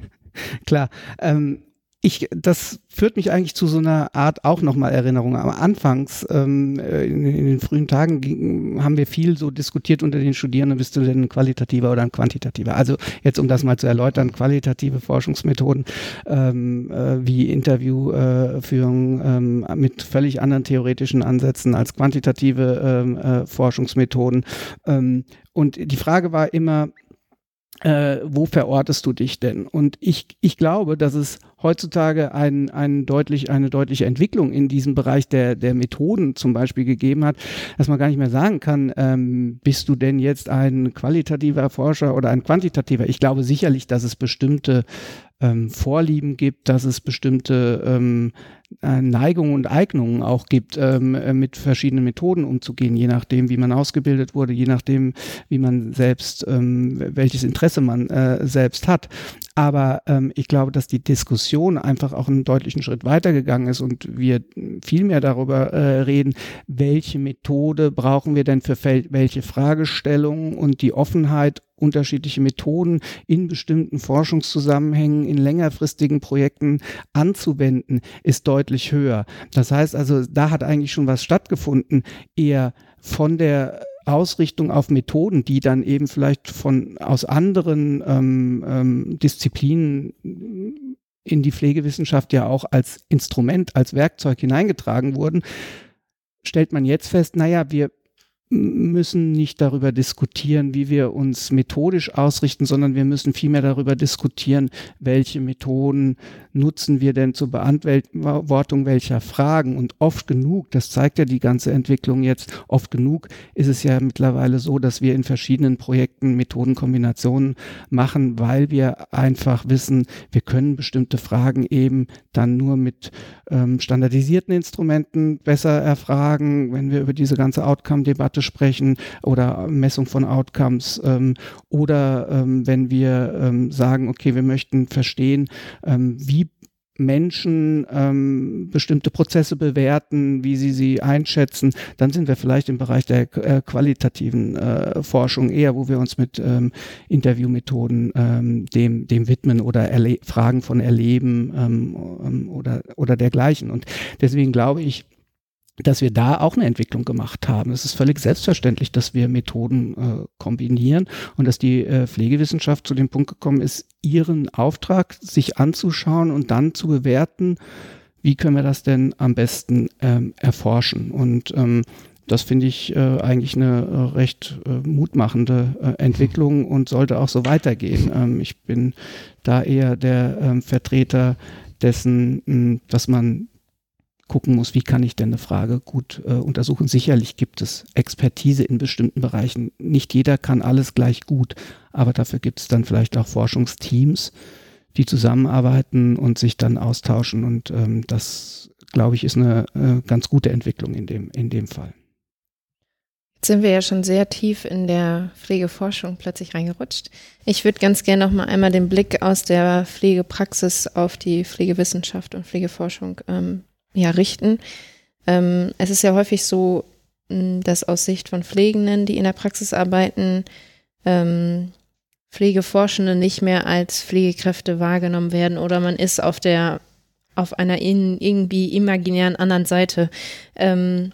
klar. Ähm, ich, das führt mich eigentlich zu so einer Art auch nochmal Erinnerung. Am Anfangs, ähm, in, in, den frühen Tagen, ging, haben wir viel so diskutiert unter den Studierenden, bist du denn ein qualitativer oder ein quantitativer? Also jetzt, um das mal zu erläutern, qualitative Forschungsmethoden ähm, äh, wie Interviewführung äh, ähm, mit völlig anderen theoretischen Ansätzen als quantitative ähm, äh, Forschungsmethoden. Ähm, und die Frage war immer, äh, wo verortest du dich denn? Und ich, ich glaube, dass es heutzutage ein, ein deutlich, eine deutliche Entwicklung in diesem Bereich der, der Methoden zum Beispiel gegeben hat, dass man gar nicht mehr sagen kann, ähm, bist du denn jetzt ein qualitativer Forscher oder ein quantitativer? Ich glaube sicherlich, dass es bestimmte ähm, Vorlieben gibt, dass es bestimmte ähm, äh, Neigungen und Eignungen auch gibt, ähm, äh, mit verschiedenen Methoden umzugehen, je nachdem, wie man ausgebildet wurde, je nachdem, wie man selbst, ähm, welches Interesse man äh, selbst hat. Aber ähm, ich glaube, dass die Diskussion einfach auch einen deutlichen Schritt weitergegangen ist und wir viel mehr darüber äh, reden, welche Methode brauchen wir denn für welche Fragestellungen und die Offenheit unterschiedliche Methoden in bestimmten Forschungszusammenhängen, in längerfristigen Projekten anzuwenden, ist deutlich höher. Das heißt also, da hat eigentlich schon was stattgefunden, eher von der Ausrichtung auf Methoden, die dann eben vielleicht von aus anderen ähm, ähm, Disziplinen in die Pflegewissenschaft ja auch als Instrument, als Werkzeug hineingetragen wurden, stellt man jetzt fest, naja, wir müssen nicht darüber diskutieren, wie wir uns methodisch ausrichten, sondern wir müssen vielmehr darüber diskutieren, welche Methoden nutzen wir denn zur Beantwortung welcher Fragen. Und oft genug, das zeigt ja die ganze Entwicklung jetzt, oft genug ist es ja mittlerweile so, dass wir in verschiedenen Projekten Methodenkombinationen machen, weil wir einfach wissen, wir können bestimmte Fragen eben dann nur mit ähm, standardisierten Instrumenten besser erfragen, wenn wir über diese ganze Outcome-Debatte sprechen oder Messung von Outcomes ähm, oder ähm, wenn wir ähm, sagen, okay, wir möchten verstehen, ähm, wie Menschen ähm, bestimmte Prozesse bewerten, wie sie sie einschätzen, dann sind wir vielleicht im Bereich der äh, qualitativen äh, Forschung eher, wo wir uns mit ähm, Interviewmethoden ähm, dem, dem widmen oder Erle Fragen von Erleben ähm, ähm oder, oder dergleichen. Und deswegen glaube ich, dass wir da auch eine Entwicklung gemacht haben. Es ist völlig selbstverständlich, dass wir Methoden äh, kombinieren und dass die äh, Pflegewissenschaft zu dem Punkt gekommen ist, ihren Auftrag sich anzuschauen und dann zu bewerten, wie können wir das denn am besten ähm, erforschen. Und ähm, das finde ich äh, eigentlich eine äh, recht äh, mutmachende äh, Entwicklung und sollte auch so weitergehen. Ähm, ich bin da eher der ähm, Vertreter dessen, dass man gucken muss, wie kann ich denn eine Frage gut äh, untersuchen. Sicherlich gibt es Expertise in bestimmten Bereichen. Nicht jeder kann alles gleich gut, aber dafür gibt es dann vielleicht auch Forschungsteams, die zusammenarbeiten und sich dann austauschen. Und ähm, das, glaube ich, ist eine äh, ganz gute Entwicklung in dem, in dem Fall. Jetzt sind wir ja schon sehr tief in der Pflegeforschung plötzlich reingerutscht. Ich würde ganz gerne noch mal einmal den Blick aus der Pflegepraxis auf die Pflegewissenschaft und Pflegeforschung ähm, ja, richten. Ähm, es ist ja häufig so, dass aus Sicht von Pflegenden, die in der Praxis arbeiten, ähm, Pflegeforschende nicht mehr als Pflegekräfte wahrgenommen werden oder man ist auf der auf einer in, irgendwie imaginären anderen Seite. Ähm,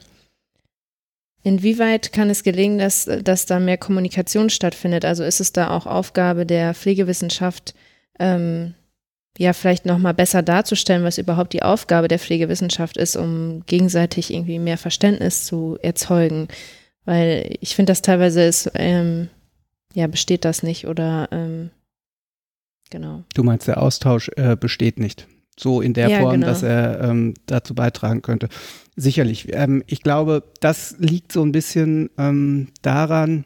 inwieweit kann es gelingen, dass, dass da mehr Kommunikation stattfindet? Also ist es da auch Aufgabe der Pflegewissenschaft, ähm, ja, vielleicht nochmal besser darzustellen, was überhaupt die Aufgabe der Pflegewissenschaft ist, um gegenseitig irgendwie mehr Verständnis zu erzeugen? Weil ich finde, das teilweise ist, ähm, ja, besteht das nicht oder ähm, genau. Du meinst, der Austausch äh, besteht nicht so in der ja, Form, genau. dass er ähm, dazu beitragen könnte. Sicherlich. Ähm, ich glaube, das liegt so ein bisschen ähm, daran,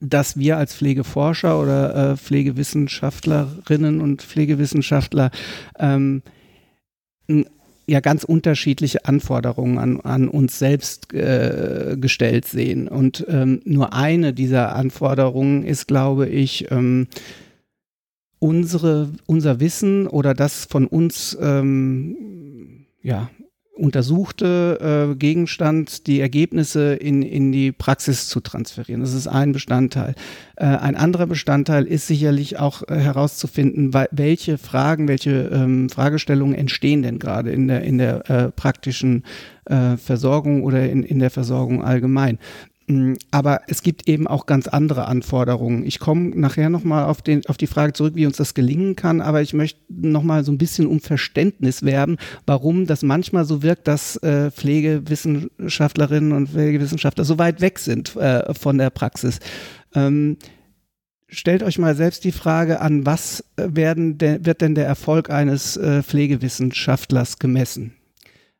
dass wir als Pflegeforscher oder äh, Pflegewissenschaftlerinnen und Pflegewissenschaftler ähm, ja ganz unterschiedliche Anforderungen an, an uns selbst äh, gestellt sehen. Und ähm, nur eine dieser Anforderungen ist, glaube ich, ähm, unsere, unser Wissen oder das von uns ähm, ja, untersuchte äh, Gegenstand, die Ergebnisse in, in die Praxis zu transferieren. Das ist ein Bestandteil. Äh, ein anderer Bestandteil ist sicherlich auch äh, herauszufinden, welche Fragen, welche ähm, Fragestellungen entstehen denn gerade in der, in der äh, praktischen äh, Versorgung oder in, in der Versorgung allgemein. Mm, aber es gibt eben auch ganz andere Anforderungen. Ich komme nachher nochmal auf, auf die Frage zurück, wie uns das gelingen kann, aber ich möchte nochmal so ein bisschen um Verständnis werben, warum das manchmal so wirkt, dass äh, Pflegewissenschaftlerinnen und Pflegewissenschaftler so weit weg sind äh, von der Praxis. Ähm, stellt euch mal selbst die Frage an, was werden de, wird denn der Erfolg eines äh, Pflegewissenschaftlers gemessen?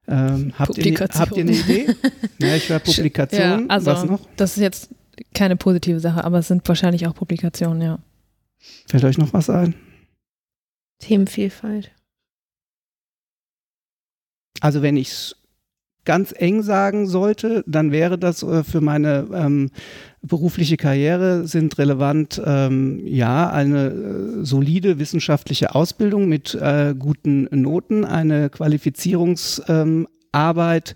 Ähm, habt, ihr, ne, habt ihr eine Idee? ja, ich war Publikation. Ja, also, Was noch? Das ist jetzt keine positive Sache, aber es sind wahrscheinlich auch Publikationen, ja. Fällt euch noch was ein? Themenvielfalt. Also wenn ich es ganz eng sagen sollte, dann wäre das äh, für meine ähm, berufliche Karriere sind relevant, ähm, ja, eine äh, solide wissenschaftliche Ausbildung mit äh, guten Noten, eine Qualifizierungsarbeit, ähm,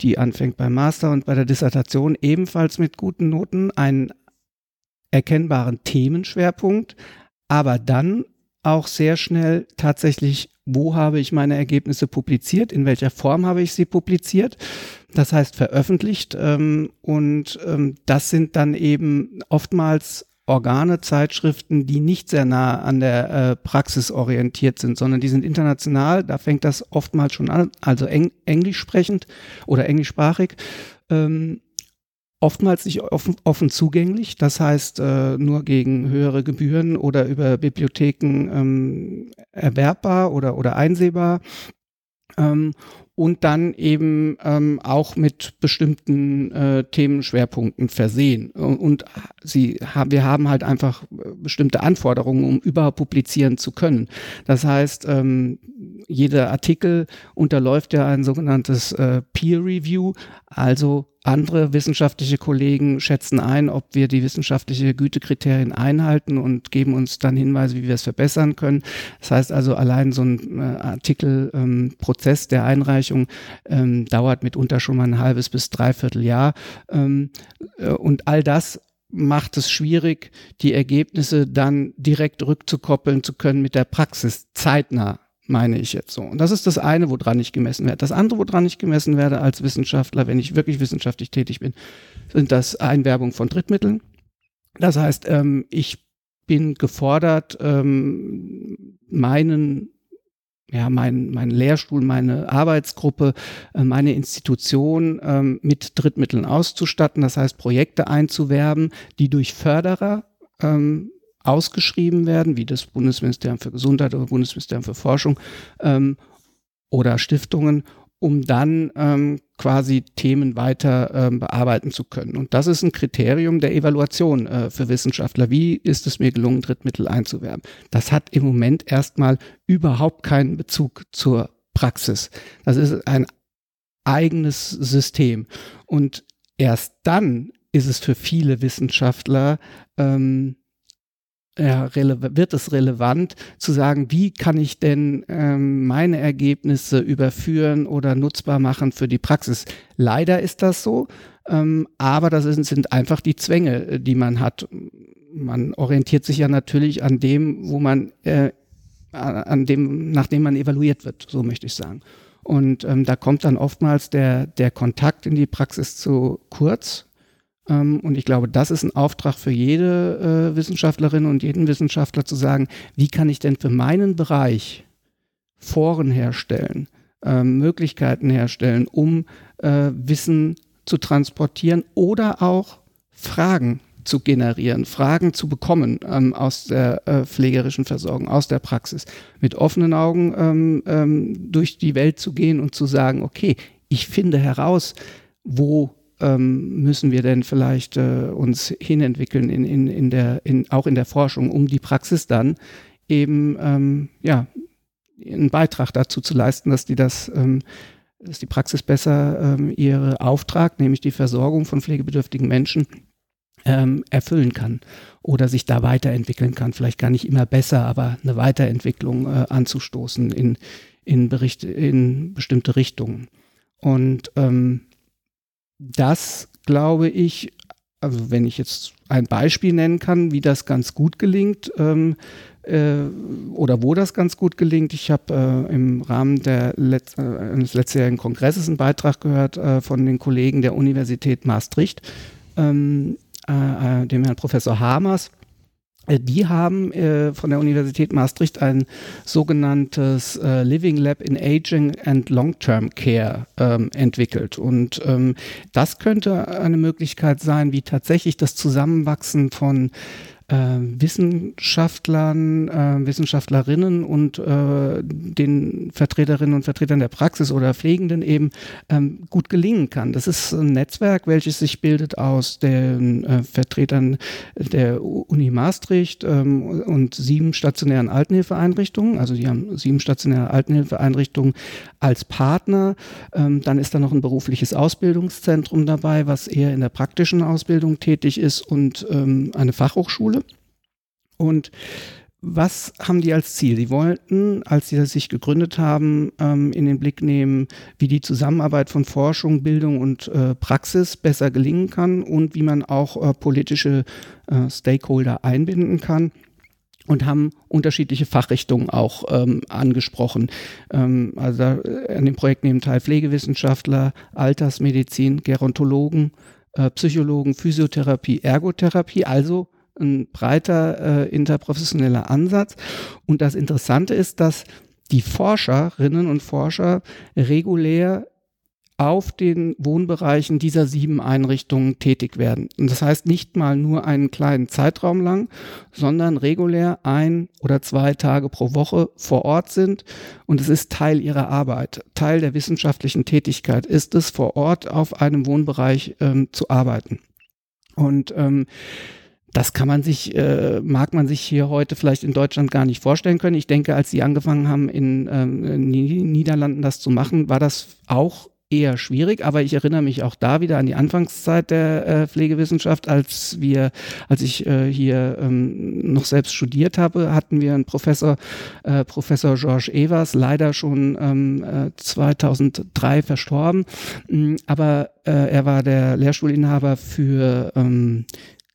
die anfängt beim Master und bei der Dissertation ebenfalls mit guten Noten, einen erkennbaren Themenschwerpunkt, aber dann auch sehr schnell tatsächlich wo habe ich meine Ergebnisse publiziert, in welcher Form habe ich sie publiziert, das heißt veröffentlicht. Ähm, und ähm, das sind dann eben oftmals Organe, Zeitschriften, die nicht sehr nah an der äh, Praxis orientiert sind, sondern die sind international. Da fängt das oftmals schon an, also eng, englisch sprechend oder englischsprachig. Ähm, oftmals nicht offen, offen zugänglich, das heißt äh, nur gegen höhere Gebühren oder über Bibliotheken ähm, erwerbbar oder, oder einsehbar. Ähm, und dann eben ähm, auch mit bestimmten äh, Themenschwerpunkten versehen. Und sie haben, wir haben halt einfach äh, bestimmte Anforderungen, um überhaupt publizieren zu können. Das heißt, ähm, jeder Artikel unterläuft ja ein sogenanntes äh, Peer Review, also andere wissenschaftliche Kollegen schätzen ein, ob wir die wissenschaftliche Gütekriterien einhalten und geben uns dann Hinweise, wie wir es verbessern können. Das heißt also, allein so ein äh, Artikelprozess ähm, der Einreichung ähm, dauert mitunter schon mal ein halbes bis dreiviertel Jahr. Ähm, äh, und all das macht es schwierig, die Ergebnisse dann direkt rückzukoppeln zu können mit der Praxis zeitnah meine ich jetzt so. Und das ist das eine, woran ich gemessen werde. Das andere, woran ich gemessen werde als Wissenschaftler, wenn ich wirklich wissenschaftlich tätig bin, sind das Einwerbung von Drittmitteln. Das heißt, ähm, ich bin gefordert, ähm, meinen ja, mein, mein Lehrstuhl, meine Arbeitsgruppe, äh, meine Institution ähm, mit Drittmitteln auszustatten, das heißt Projekte einzuwerben, die durch Förderer ähm, ausgeschrieben werden, wie das Bundesministerium für Gesundheit oder Bundesministerium für Forschung ähm, oder Stiftungen, um dann ähm, quasi Themen weiter ähm, bearbeiten zu können. Und das ist ein Kriterium der Evaluation äh, für Wissenschaftler. Wie ist es mir gelungen, Drittmittel einzuwerben? Das hat im Moment erstmal überhaupt keinen Bezug zur Praxis. Das ist ein eigenes System. Und erst dann ist es für viele Wissenschaftler ähm, ja, wird es relevant zu sagen, wie kann ich denn ähm, meine Ergebnisse überführen oder nutzbar machen für die Praxis. Leider ist das so, ähm, aber das sind, sind einfach die Zwänge, die man hat. Man orientiert sich ja natürlich an dem, wo man, äh, an dem, nachdem man evaluiert wird, so möchte ich sagen. Und ähm, da kommt dann oftmals der, der Kontakt in die Praxis zu kurz und ich glaube, das ist ein Auftrag für jede äh, Wissenschaftlerin und jeden Wissenschaftler zu sagen, wie kann ich denn für meinen Bereich Foren herstellen, äh, Möglichkeiten herstellen, um äh, Wissen zu transportieren oder auch Fragen zu generieren, Fragen zu bekommen ähm, aus der äh, pflegerischen Versorgung, aus der Praxis, mit offenen Augen ähm, ähm, durch die Welt zu gehen und zu sagen, okay, ich finde heraus, wo ähm, müssen wir denn vielleicht äh, uns hinentwickeln in, in, in der, in, auch in der Forschung, um die Praxis dann eben ähm, ja, einen Beitrag dazu zu leisten, dass die das, ähm, dass die Praxis besser ähm, ihre Auftrag, nämlich die Versorgung von pflegebedürftigen Menschen, ähm, erfüllen kann oder sich da weiterentwickeln kann. Vielleicht gar nicht immer besser, aber eine Weiterentwicklung äh, anzustoßen in, in, Bericht, in bestimmte Richtungen. Und ähm, das glaube ich, also wenn ich jetzt ein Beispiel nennen kann, wie das ganz gut gelingt ähm, äh, oder wo das ganz gut gelingt. Ich habe äh, im Rahmen Letz äh, eines letztjährigen Kongresses einen Beitrag gehört äh, von den Kollegen der Universität Maastricht, ähm, äh, äh, dem Herrn Professor Hamers die haben äh, von der Universität Maastricht ein sogenanntes äh, Living Lab in Aging and Long-Term Care ähm, entwickelt. Und ähm, das könnte eine Möglichkeit sein, wie tatsächlich das Zusammenwachsen von äh, Wissenschaftlern, äh, Wissenschaftlerinnen und äh, den Vertreterinnen und Vertretern der Praxis oder Pflegenden eben ähm, gut gelingen kann. Das ist ein Netzwerk, welches sich bildet aus den äh, Vertretern der Uni Maastricht ähm, und sieben stationären Altenhilfeeinrichtungen. Also die haben sieben stationäre Altenhilfeeinrichtungen als Partner. Ähm, dann ist da noch ein berufliches Ausbildungszentrum dabei, was eher in der praktischen Ausbildung tätig ist und ähm, eine Fachhochschule. Und was haben die als Ziel? Die wollten, als sie sich gegründet haben, ähm, in den Blick nehmen, wie die Zusammenarbeit von Forschung, Bildung und äh, Praxis besser gelingen kann und wie man auch äh, politische äh, Stakeholder einbinden kann und haben unterschiedliche Fachrichtungen auch ähm, angesprochen. Ähm, also an dem Projekt nehmen teil Pflegewissenschaftler, Altersmedizin, Gerontologen, äh, Psychologen, Physiotherapie, Ergotherapie, also ein breiter äh, interprofessioneller Ansatz. Und das Interessante ist, dass die Forscherinnen und Forscher regulär auf den Wohnbereichen dieser sieben Einrichtungen tätig werden. Und das heißt nicht mal nur einen kleinen Zeitraum lang, sondern regulär ein oder zwei Tage pro Woche vor Ort sind. Und es ist Teil ihrer Arbeit, Teil der wissenschaftlichen Tätigkeit ist es, vor Ort auf einem Wohnbereich ähm, zu arbeiten. Und ähm, das kann man sich, äh, mag man sich hier heute vielleicht in Deutschland gar nicht vorstellen können. Ich denke, als sie angefangen haben, in, ähm, in Niederlanden das zu machen, war das auch eher schwierig, aber ich erinnere mich auch da wieder an die Anfangszeit der äh, Pflegewissenschaft, als wir, als ich äh, hier ähm, noch selbst studiert habe, hatten wir einen Professor, äh, Professor Georges Evers, leider schon ähm, äh, 2003 verstorben, mm, aber äh, er war der Lehrstuhlinhaber für ähm,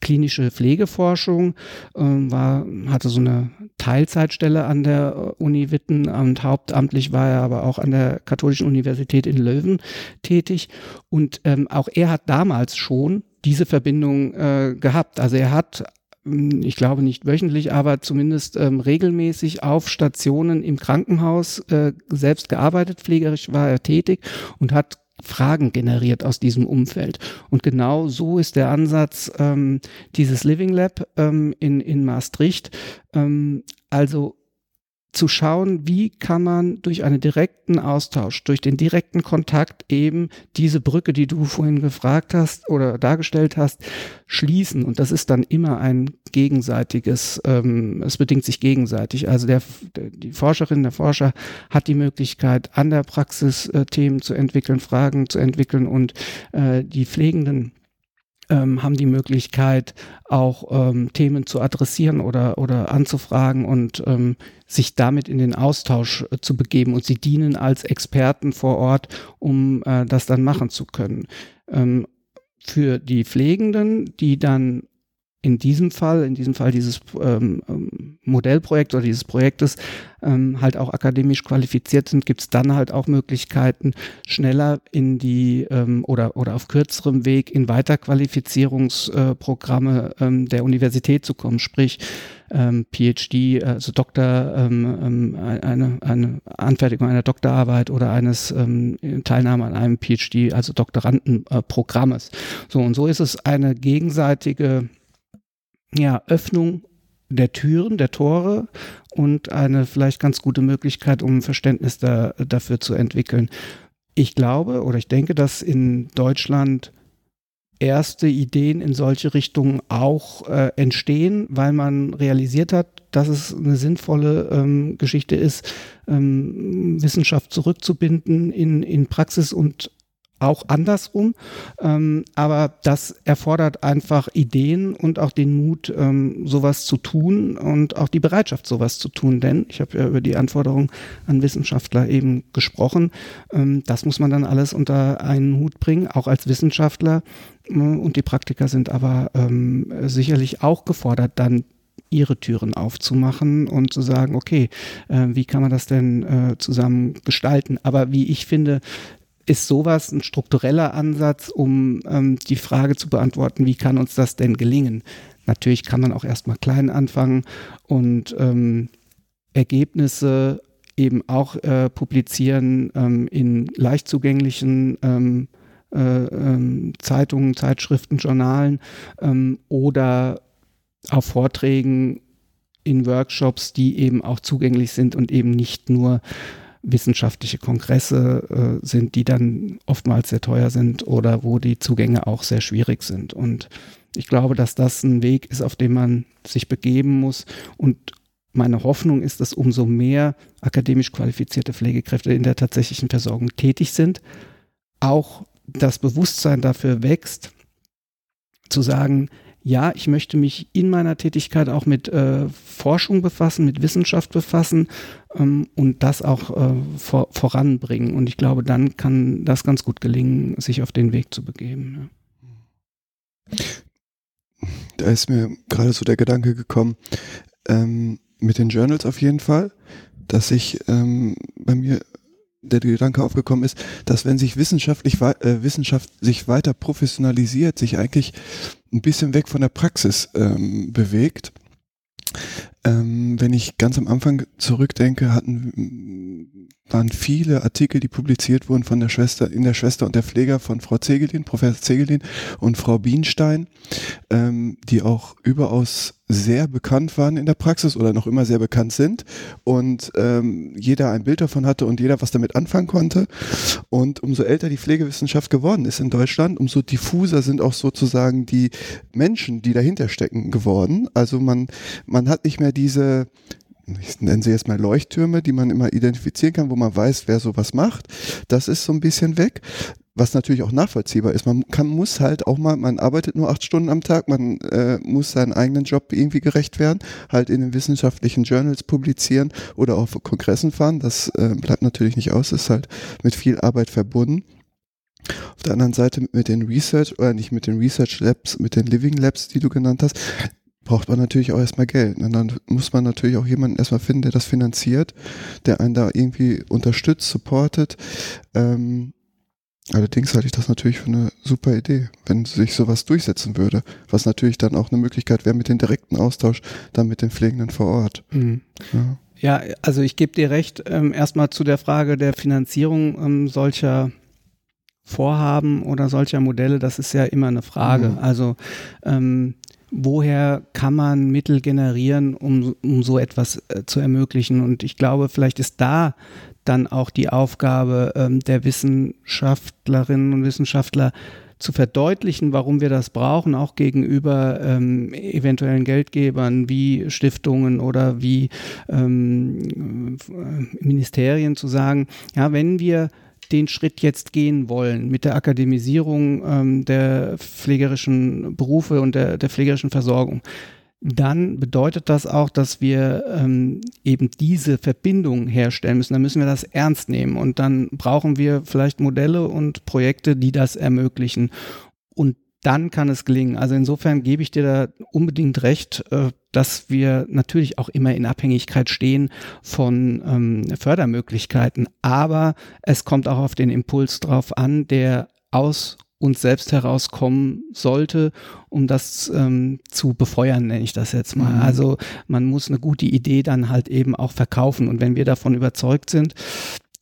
klinische Pflegeforschung, ähm, war, hatte so eine Teilzeitstelle an der äh, Uni Witten und hauptamtlich war er aber auch an der Katholischen Universität in Löwen tätig. Und ähm, auch er hat damals schon diese Verbindung äh, gehabt. Also er hat hm, ich glaube nicht wöchentlich, aber zumindest ähm, regelmäßig auf Stationen im Krankenhaus äh, selbst gearbeitet, pflegerisch war er tätig und hat Fragen generiert aus diesem Umfeld. Und genau so ist der Ansatz ähm, dieses Living Lab ähm, in, in Maastricht. Ähm, also zu schauen, wie kann man durch einen direkten Austausch, durch den direkten Kontakt eben diese Brücke, die du vorhin gefragt hast oder dargestellt hast, schließen. Und das ist dann immer ein gegenseitiges, ähm, es bedingt sich gegenseitig. Also der, die Forscherin, der Forscher hat die Möglichkeit, an der Praxis äh, Themen zu entwickeln, Fragen zu entwickeln und äh, die Pflegenden ähm, haben die Möglichkeit, auch ähm, Themen zu adressieren oder, oder anzufragen und ähm, sich damit in den Austausch äh, zu begeben. Und sie dienen als Experten vor Ort, um äh, das dann machen zu können. Ähm, für die Pflegenden, die dann in diesem Fall, in diesem Fall dieses ähm, ähm, Modellprojekt oder dieses Projektes ähm, halt auch akademisch qualifiziert sind, gibt es dann halt auch Möglichkeiten, schneller in die ähm, oder, oder auf kürzerem Weg in Weiterqualifizierungsprogramme ähm, der Universität zu kommen, sprich ähm, PhD, also Doktor, ähm, ähm, eine, eine Anfertigung einer Doktorarbeit oder eines ähm, Teilnahme an einem PhD, also Doktorandenprogrammes. Äh, so und so ist es eine gegenseitige ja, Öffnung der Türen, der Tore und eine vielleicht ganz gute Möglichkeit, um Verständnis da, dafür zu entwickeln. Ich glaube oder ich denke, dass in Deutschland erste Ideen in solche Richtungen auch äh, entstehen, weil man realisiert hat, dass es eine sinnvolle ähm, Geschichte ist, ähm, Wissenschaft zurückzubinden in, in Praxis und auch andersrum. Ähm, aber das erfordert einfach Ideen und auch den Mut, ähm, sowas zu tun und auch die Bereitschaft, sowas zu tun. Denn ich habe ja über die Anforderungen an Wissenschaftler eben gesprochen. Ähm, das muss man dann alles unter einen Hut bringen, auch als Wissenschaftler. Äh, und die Praktiker sind aber ähm, sicherlich auch gefordert, dann ihre Türen aufzumachen und zu sagen, okay, äh, wie kann man das denn äh, zusammen gestalten? Aber wie ich finde, ist sowas ein struktureller Ansatz, um ähm, die Frage zu beantworten, wie kann uns das denn gelingen? Natürlich kann man auch erstmal klein anfangen und ähm, Ergebnisse eben auch äh, publizieren ähm, in leicht zugänglichen ähm, äh, ähm, Zeitungen, Zeitschriften, Journalen ähm, oder auf Vorträgen in Workshops, die eben auch zugänglich sind und eben nicht nur wissenschaftliche Kongresse äh, sind, die dann oftmals sehr teuer sind oder wo die Zugänge auch sehr schwierig sind. Und ich glaube, dass das ein Weg ist, auf den man sich begeben muss. Und meine Hoffnung ist, dass umso mehr akademisch qualifizierte Pflegekräfte in der tatsächlichen Versorgung tätig sind, auch das Bewusstsein dafür wächst, zu sagen, ja, ich möchte mich in meiner Tätigkeit auch mit äh, Forschung befassen, mit Wissenschaft befassen ähm, und das auch äh, vor, voranbringen. Und ich glaube, dann kann das ganz gut gelingen, sich auf den Weg zu begeben. Ja. Da ist mir gerade so der Gedanke gekommen, ähm, mit den Journals auf jeden Fall, dass ich ähm, bei mir der Gedanke aufgekommen ist, dass wenn sich wissenschaftlich äh, Wissenschaft sich weiter professionalisiert, sich eigentlich ein bisschen weg von der Praxis ähm, bewegt. Ähm, wenn ich ganz am Anfang zurückdenke, hatten waren viele Artikel, die publiziert wurden von der Schwester, in der Schwester und der Pfleger von Frau Zegelin, Professor Zegelin und Frau Bienstein, ähm, die auch überaus sehr bekannt waren in der Praxis oder noch immer sehr bekannt sind und ähm, jeder ein Bild davon hatte und jeder was damit anfangen konnte. Und umso älter die Pflegewissenschaft geworden ist in Deutschland, umso diffuser sind auch sozusagen die Menschen, die dahinter stecken, geworden. Also man, man hat nicht mehr diese ich nenne sie jetzt mal Leuchttürme, die man immer identifizieren kann, wo man weiß, wer sowas macht. Das ist so ein bisschen weg. Was natürlich auch nachvollziehbar ist. Man kann, muss halt auch mal, man arbeitet nur acht Stunden am Tag, man äh, muss seinen eigenen Job irgendwie gerecht werden, halt in den wissenschaftlichen Journals publizieren oder auf Kongressen fahren. Das äh, bleibt natürlich nicht aus, ist halt mit viel Arbeit verbunden. Auf der anderen Seite mit den Research, oder nicht mit den Research Labs, mit den Living Labs, die du genannt hast, braucht man natürlich auch erstmal Geld. Und dann muss man natürlich auch jemanden erstmal finden, der das finanziert, der einen da irgendwie unterstützt, supportet. Ähm, allerdings halte ich das natürlich für eine super Idee, wenn sich sowas durchsetzen würde, was natürlich dann auch eine Möglichkeit wäre mit dem direkten Austausch dann mit den Pflegenden vor Ort. Mhm. Ja. ja. also ich gebe dir recht, ähm, erstmal zu der Frage der Finanzierung ähm, solcher Vorhaben oder solcher Modelle, das ist ja immer eine Frage. Mhm. Also ähm, woher kann man Mittel generieren, um, um so etwas äh, zu ermöglichen? Und ich glaube, vielleicht ist da dann auch die Aufgabe ähm, der Wissenschaftlerinnen und Wissenschaftler, zu verdeutlichen, warum wir das brauchen, auch gegenüber ähm, eventuellen Geldgebern wie Stiftungen oder wie ähm, Ministerien zu sagen, ja, wenn wir den Schritt jetzt gehen wollen mit der Akademisierung ähm, der pflegerischen Berufe und der, der pflegerischen Versorgung, dann bedeutet das auch, dass wir ähm, eben diese Verbindung herstellen müssen. Dann müssen wir das ernst nehmen und dann brauchen wir vielleicht Modelle und Projekte, die das ermöglichen. Dann kann es gelingen. Also insofern gebe ich dir da unbedingt recht, äh, dass wir natürlich auch immer in Abhängigkeit stehen von ähm, Fördermöglichkeiten. Aber es kommt auch auf den Impuls drauf an, der aus uns selbst herauskommen sollte, um das ähm, zu befeuern, nenne ich das jetzt mal. Mhm. Also man muss eine gute Idee dann halt eben auch verkaufen. Und wenn wir davon überzeugt sind,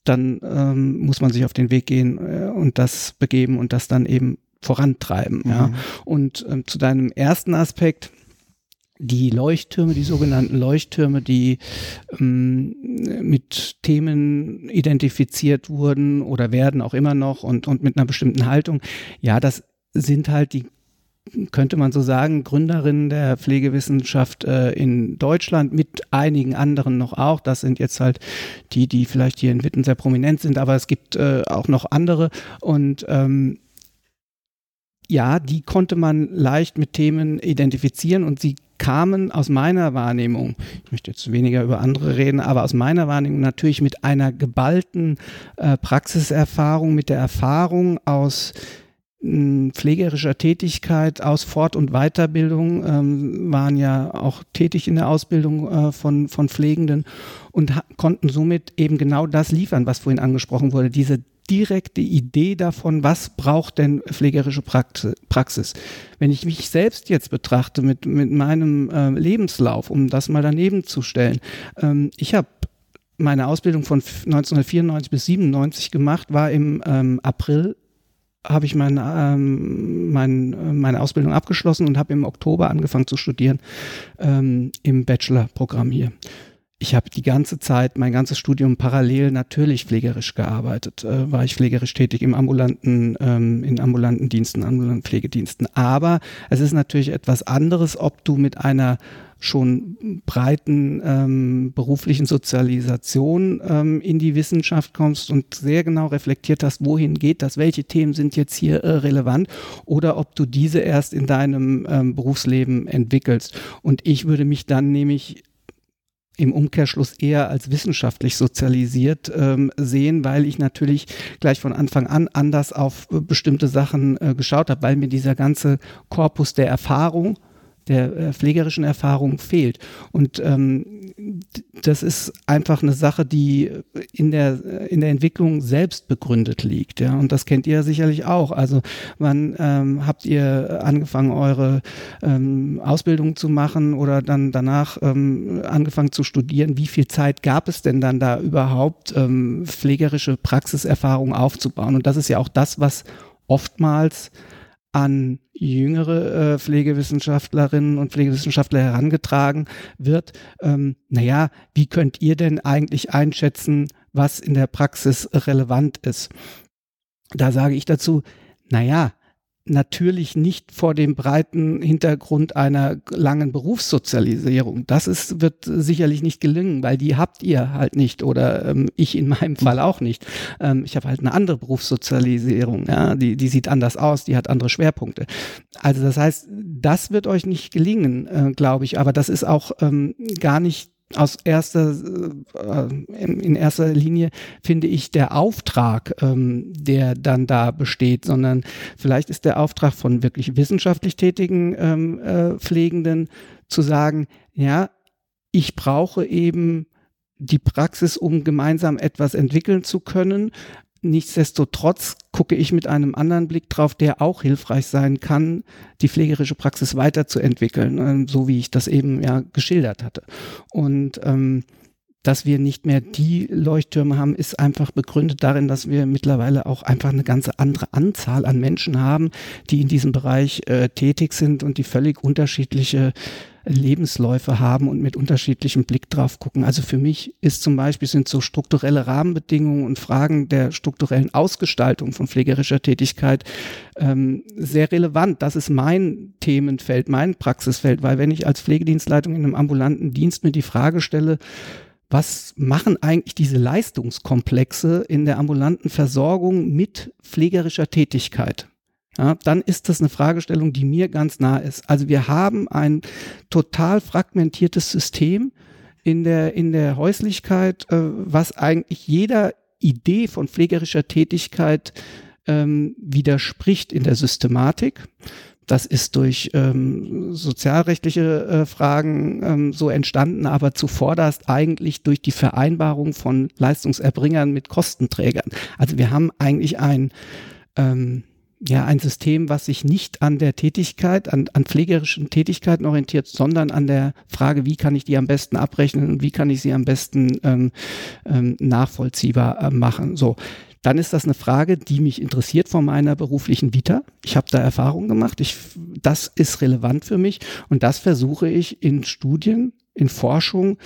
dann ähm, muss man sich auf den Weg gehen äh, und das begeben und das dann eben vorantreiben. Mhm. Ja. Und ähm, zu deinem ersten Aspekt, die Leuchttürme, die sogenannten Leuchttürme, die ähm, mit Themen identifiziert wurden oder werden auch immer noch und, und mit einer bestimmten Haltung. Ja, das sind halt die könnte man so sagen, Gründerinnen der Pflegewissenschaft äh, in Deutschland mit einigen anderen noch auch. Das sind jetzt halt die, die vielleicht hier in Witten sehr prominent sind, aber es gibt äh, auch noch andere und ähm, ja, die konnte man leicht mit Themen identifizieren und sie kamen aus meiner Wahrnehmung, ich möchte jetzt weniger über andere reden, aber aus meiner Wahrnehmung natürlich mit einer geballten äh, Praxiserfahrung, mit der Erfahrung aus hm, pflegerischer Tätigkeit aus Fort- und Weiterbildung, ähm, waren ja auch tätig in der Ausbildung äh, von, von Pflegenden und konnten somit eben genau das liefern, was vorhin angesprochen wurde, diese direkte Idee davon, was braucht denn pflegerische Praxis. Wenn ich mich selbst jetzt betrachte mit, mit meinem äh, Lebenslauf, um das mal daneben zu stellen, ähm, ich habe meine Ausbildung von 1994 bis 97 gemacht, war im ähm, April habe ich mein, ähm, mein, meine Ausbildung abgeschlossen und habe im Oktober angefangen zu studieren ähm, im Bachelorprogramm hier ich habe die ganze Zeit, mein ganzes Studium parallel natürlich pflegerisch gearbeitet. Äh, war ich pflegerisch tätig im ambulanten, ähm, in ambulanten Diensten, ambulanten Pflegediensten. Aber es ist natürlich etwas anderes, ob du mit einer schon breiten ähm, beruflichen Sozialisation ähm, in die Wissenschaft kommst und sehr genau reflektiert hast, wohin geht das, welche Themen sind jetzt hier äh, relevant oder ob du diese erst in deinem ähm, Berufsleben entwickelst. Und ich würde mich dann nämlich im Umkehrschluss eher als wissenschaftlich sozialisiert ähm, sehen, weil ich natürlich gleich von Anfang an anders auf bestimmte Sachen äh, geschaut habe, weil mir dieser ganze Korpus der Erfahrung der äh, pflegerischen Erfahrung fehlt. Und ähm, das ist einfach eine Sache, die in der, in der Entwicklung selbst begründet liegt. Ja? Und das kennt ihr sicherlich auch. Also wann ähm, habt ihr angefangen, eure ähm, Ausbildung zu machen oder dann danach ähm, angefangen zu studieren? Wie viel Zeit gab es denn dann da überhaupt, ähm, pflegerische Praxiserfahrung aufzubauen? Und das ist ja auch das, was oftmals an jüngere äh, Pflegewissenschaftlerinnen und Pflegewissenschaftler herangetragen wird. Ähm, naja, wie könnt ihr denn eigentlich einschätzen, was in der Praxis relevant ist? Da sage ich dazu, naja, natürlich nicht vor dem breiten Hintergrund einer langen Berufssozialisierung. Das ist, wird sicherlich nicht gelingen, weil die habt ihr halt nicht oder ähm, ich in meinem Fall auch nicht. Ähm, ich habe halt eine andere Berufssozialisierung, ja, die, die sieht anders aus, die hat andere Schwerpunkte. Also das heißt, das wird euch nicht gelingen, äh, glaube ich, aber das ist auch ähm, gar nicht aus erster, äh, in erster Linie finde ich der Auftrag, ähm, der dann da besteht, sondern vielleicht ist der Auftrag von wirklich wissenschaftlich tätigen ähm, äh, Pflegenden zu sagen, ja, ich brauche eben die Praxis, um gemeinsam etwas entwickeln zu können. Nichtsdestotrotz gucke ich mit einem anderen Blick drauf, der auch hilfreich sein kann, die pflegerische Praxis weiterzuentwickeln, äh, so wie ich das eben ja geschildert hatte. Und ähm, dass wir nicht mehr die Leuchttürme haben, ist einfach begründet darin, dass wir mittlerweile auch einfach eine ganze andere Anzahl an Menschen haben, die in diesem Bereich äh, tätig sind und die völlig unterschiedliche Lebensläufe haben und mit unterschiedlichem Blick drauf gucken. Also für mich ist zum Beispiel sind so strukturelle Rahmenbedingungen und Fragen der strukturellen Ausgestaltung von pflegerischer Tätigkeit ähm, sehr relevant. Das ist mein Themenfeld, mein Praxisfeld, weil wenn ich als Pflegedienstleitung in einem ambulanten Dienst mir die Frage stelle, was machen eigentlich diese Leistungskomplexe in der ambulanten Versorgung mit pflegerischer Tätigkeit? Ja, dann ist das eine Fragestellung, die mir ganz nah ist. Also wir haben ein total fragmentiertes System in der, in der Häuslichkeit, äh, was eigentlich jeder Idee von pflegerischer Tätigkeit ähm, widerspricht in der Systematik. Das ist durch ähm, sozialrechtliche äh, Fragen ähm, so entstanden, aber zuvorderst eigentlich durch die Vereinbarung von Leistungserbringern mit Kostenträgern. Also wir haben eigentlich ein ähm, ja, ein System, was sich nicht an der Tätigkeit, an, an pflegerischen Tätigkeiten orientiert, sondern an der Frage, wie kann ich die am besten abrechnen und wie kann ich sie am besten ähm, ähm, nachvollziehbar äh, machen. So, dann ist das eine Frage, die mich interessiert von meiner beruflichen Vita. Ich habe da Erfahrungen gemacht. Ich, das ist relevant für mich und das versuche ich in Studien, in Forschung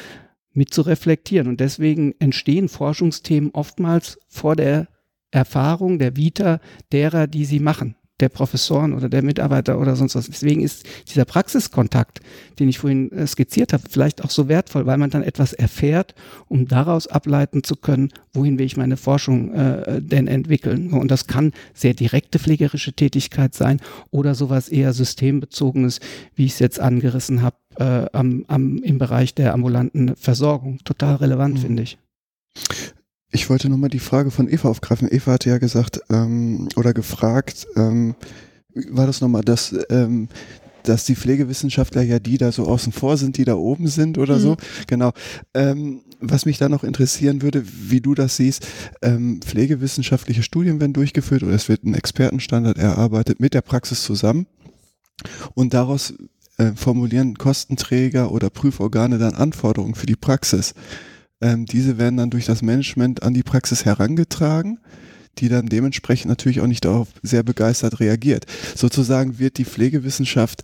mit zu reflektieren. Und deswegen entstehen Forschungsthemen oftmals vor der Erfahrung, der Vita derer, die sie machen der Professoren oder der Mitarbeiter oder sonst was. Deswegen ist dieser Praxiskontakt, den ich vorhin äh, skizziert habe, vielleicht auch so wertvoll, weil man dann etwas erfährt, um daraus ableiten zu können, wohin will ich meine Forschung äh, denn entwickeln. Und das kann sehr direkte pflegerische Tätigkeit sein oder sowas eher systembezogenes, wie ich es jetzt angerissen habe, äh, am, am, im Bereich der ambulanten Versorgung. Total relevant, mhm. finde ich. Ich wollte nochmal die Frage von Eva aufgreifen. Eva hatte ja gesagt ähm, oder gefragt, ähm, war das nochmal, dass, ähm, dass die Pflegewissenschaftler ja die da so außen vor sind, die da oben sind oder mhm. so. Genau. Ähm, was mich da noch interessieren würde, wie du das siehst, ähm, pflegewissenschaftliche Studien werden durchgeführt oder es wird ein Expertenstandard erarbeitet mit der Praxis zusammen und daraus äh, formulieren Kostenträger oder Prüforgane dann Anforderungen für die Praxis. Ähm, diese werden dann durch das Management an die Praxis herangetragen, die dann dementsprechend natürlich auch nicht darauf sehr begeistert reagiert. Sozusagen wird die Pflegewissenschaft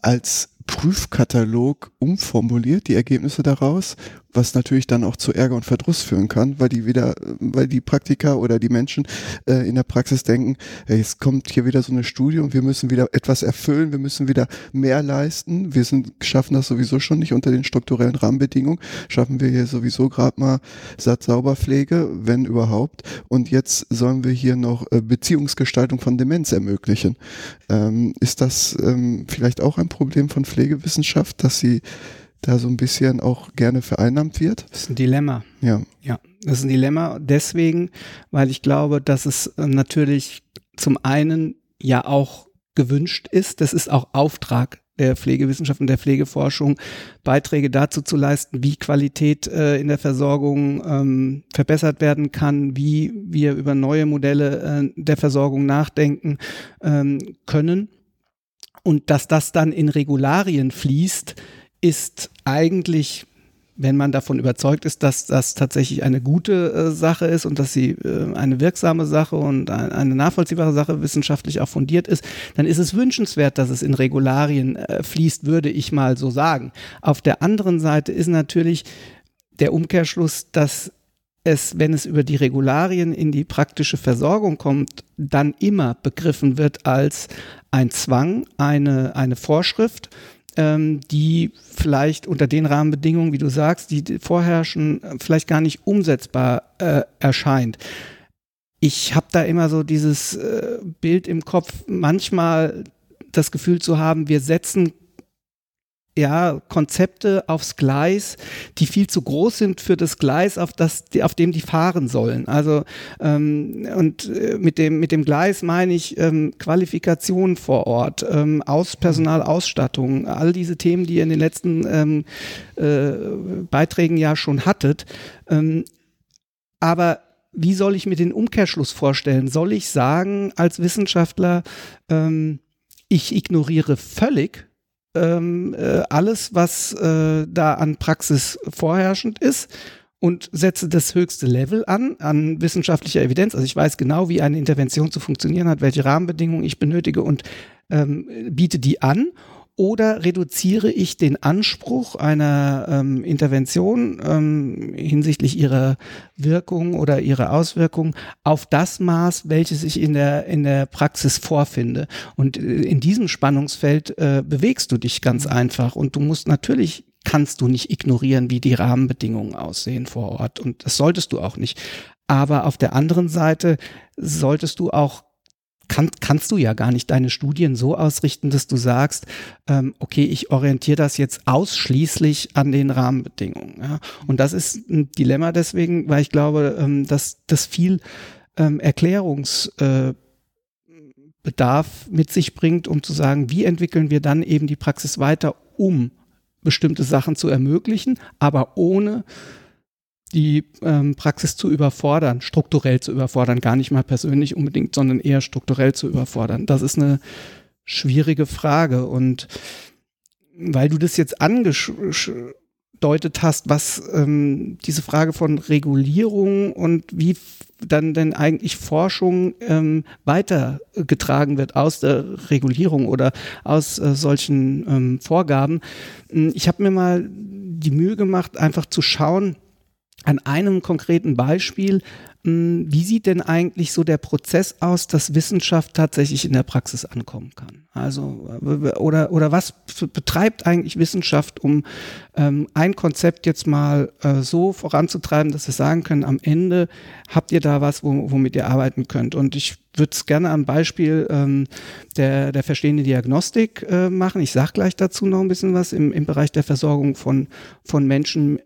als Prüfkatalog umformuliert, die Ergebnisse daraus, was natürlich dann auch zu Ärger und Verdruss führen kann, weil die wieder, weil die Praktiker oder die Menschen äh, in der Praxis denken, hey, es kommt hier wieder so eine Studie und wir müssen wieder etwas erfüllen, wir müssen wieder mehr leisten. Wir sind, schaffen das sowieso schon nicht unter den strukturellen Rahmenbedingungen, schaffen wir hier sowieso gerade mal Satzsauberpflege, wenn überhaupt. Und jetzt sollen wir hier noch äh, Beziehungsgestaltung von Demenz ermöglichen. Ähm, ist das ähm, vielleicht auch ein Problem von Pflege? Pflegewissenschaft, dass sie da so ein bisschen auch gerne vereinnahmt wird? Das ist ein Dilemma. Ja. Ja, das ist ein Dilemma deswegen, weil ich glaube, dass es äh, natürlich zum einen ja auch gewünscht ist, das ist auch Auftrag der Pflegewissenschaft und der Pflegeforschung, Beiträge dazu zu leisten, wie Qualität äh, in der Versorgung ähm, verbessert werden kann, wie wir über neue Modelle äh, der Versorgung nachdenken ähm, können. Und dass das dann in Regularien fließt, ist eigentlich wenn man davon überzeugt ist, dass das tatsächlich eine gute äh, Sache ist und dass sie äh, eine wirksame Sache und ein, eine nachvollziehbare Sache wissenschaftlich auch fundiert ist, dann ist es wünschenswert, dass es in Regularien äh, fließt, würde ich mal so sagen. Auf der anderen Seite ist natürlich der Umkehrschluss, dass es, wenn es über die Regularien in die praktische Versorgung kommt, dann immer begriffen wird als ein Zwang, eine, eine Vorschrift, ähm, die vielleicht unter den Rahmenbedingungen, wie du sagst, die vorherrschen, vielleicht gar nicht umsetzbar äh, erscheint. Ich habe da immer so dieses äh, Bild im Kopf, manchmal das Gefühl zu haben, wir setzen ja, Konzepte aufs Gleis, die viel zu groß sind für das Gleis, auf, das, auf dem die fahren sollen. Also ähm, und äh, mit dem, mit dem Gleis meine ich ähm, Qualifikation vor Ort, ähm, Aus Personalausstattung, all diese Themen, die ihr in den letzten ähm, äh, Beiträgen ja schon hattet. Ähm, aber wie soll ich mir den Umkehrschluss vorstellen? Soll ich sagen als Wissenschaftler, ähm, ich ignoriere völlig, ähm, äh, alles, was äh, da an Praxis vorherrschend ist und setze das höchste Level an, an wissenschaftlicher Evidenz. Also ich weiß genau, wie eine Intervention zu funktionieren hat, welche Rahmenbedingungen ich benötige und ähm, biete die an. Oder reduziere ich den Anspruch einer ähm, Intervention ähm, hinsichtlich ihrer Wirkung oder ihrer Auswirkung auf das Maß, welches ich in der, in der Praxis vorfinde. Und äh, in diesem Spannungsfeld äh, bewegst du dich ganz einfach. Und du musst natürlich kannst du nicht ignorieren, wie die Rahmenbedingungen aussehen vor Ort. Und das solltest du auch nicht. Aber auf der anderen Seite solltest du auch kann, kannst du ja gar nicht deine Studien so ausrichten, dass du sagst, ähm, okay, ich orientiere das jetzt ausschließlich an den Rahmenbedingungen. Ja? Und das ist ein Dilemma deswegen, weil ich glaube, ähm, dass das viel ähm, Erklärungsbedarf äh, mit sich bringt, um zu sagen, wie entwickeln wir dann eben die Praxis weiter, um bestimmte Sachen zu ermöglichen, aber ohne die ähm, Praxis zu überfordern, strukturell zu überfordern, gar nicht mal persönlich unbedingt, sondern eher strukturell zu überfordern. Das ist eine schwierige Frage und weil du das jetzt angedeutet hast, was ähm, diese Frage von Regulierung und wie dann denn eigentlich Forschung ähm, weitergetragen wird aus der Regulierung oder aus äh, solchen ähm, Vorgaben. Hm, ich habe mir mal die Mühe gemacht, einfach zu schauen an einem konkreten Beispiel, hm, wie sieht denn eigentlich so der Prozess aus, dass Wissenschaft tatsächlich in der Praxis ankommen kann? Also oder oder was betreibt eigentlich Wissenschaft, um ähm, ein Konzept jetzt mal äh, so voranzutreiben, dass wir sagen können, am Ende habt ihr da was, womit ihr arbeiten könnt. Und ich würde es gerne am Beispiel ähm, der der verstehenden Diagnostik äh, machen. Ich sage gleich dazu noch ein bisschen was im, im Bereich der Versorgung von von Menschen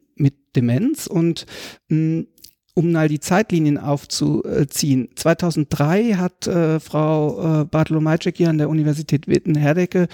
Demenz und mh, hm, um mal die Zeitlinien aufzuziehen. 2003 hat äh, Frau äh, Bartolomajczyk hier an der Universität Witten-Herdecke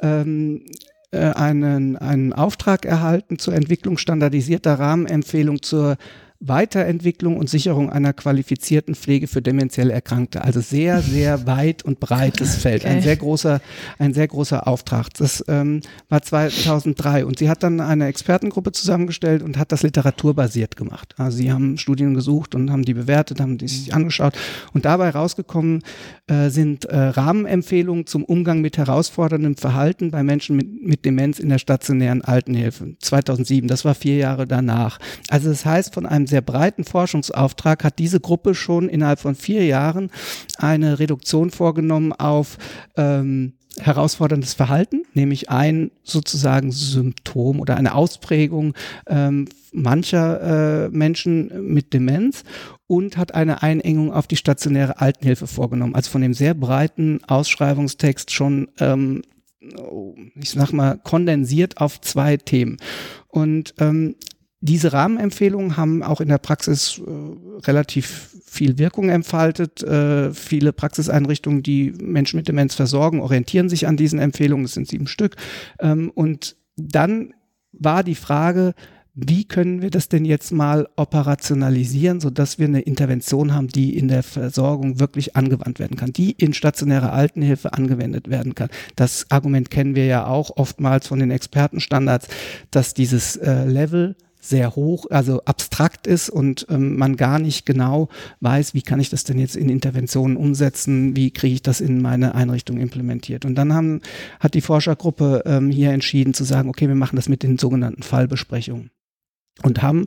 ähm, äh, einen, einen Auftrag erhalten zur Entwicklung standardisierter Rahmenempfehlung zur Weiterentwicklung und Sicherung einer qualifizierten Pflege für dementiell Erkrankte. Also sehr, sehr weit und breites Feld. Okay. Ein sehr großer, ein sehr großer Auftrag. Das ähm, war 2003 und sie hat dann eine Expertengruppe zusammengestellt und hat das literaturbasiert gemacht. Also sie haben Studien gesucht und haben die bewertet, haben die sich angeschaut und dabei rausgekommen äh, sind äh, Rahmenempfehlungen zum Umgang mit herausforderndem Verhalten bei Menschen mit, mit Demenz in der stationären Altenhilfe. 2007, das war vier Jahre danach. Also das heißt, von einem sehr breiten Forschungsauftrag hat diese Gruppe schon innerhalb von vier Jahren eine Reduktion vorgenommen auf ähm, herausforderndes Verhalten, nämlich ein sozusagen Symptom oder eine Ausprägung ähm, mancher äh, Menschen mit Demenz und hat eine Einengung auf die stationäre Altenhilfe vorgenommen. Also von dem sehr breiten Ausschreibungstext schon, ähm, ich sag mal, kondensiert auf zwei Themen. Und ähm, diese Rahmenempfehlungen haben auch in der Praxis äh, relativ viel Wirkung entfaltet. Äh, viele Praxiseinrichtungen, die Menschen mit Demenz versorgen, orientieren sich an diesen Empfehlungen. Das sind sieben Stück. Ähm, und dann war die Frage, wie können wir das denn jetzt mal operationalisieren, sodass wir eine Intervention haben, die in der Versorgung wirklich angewandt werden kann, die in stationärer Altenhilfe angewendet werden kann. Das Argument kennen wir ja auch oftmals von den Expertenstandards, dass dieses äh, Level sehr hoch, also abstrakt ist und ähm, man gar nicht genau weiß, wie kann ich das denn jetzt in Interventionen umsetzen, wie kriege ich das in meine Einrichtung implementiert. Und dann haben, hat die Forschergruppe ähm, hier entschieden zu sagen, okay, wir machen das mit den sogenannten Fallbesprechungen und haben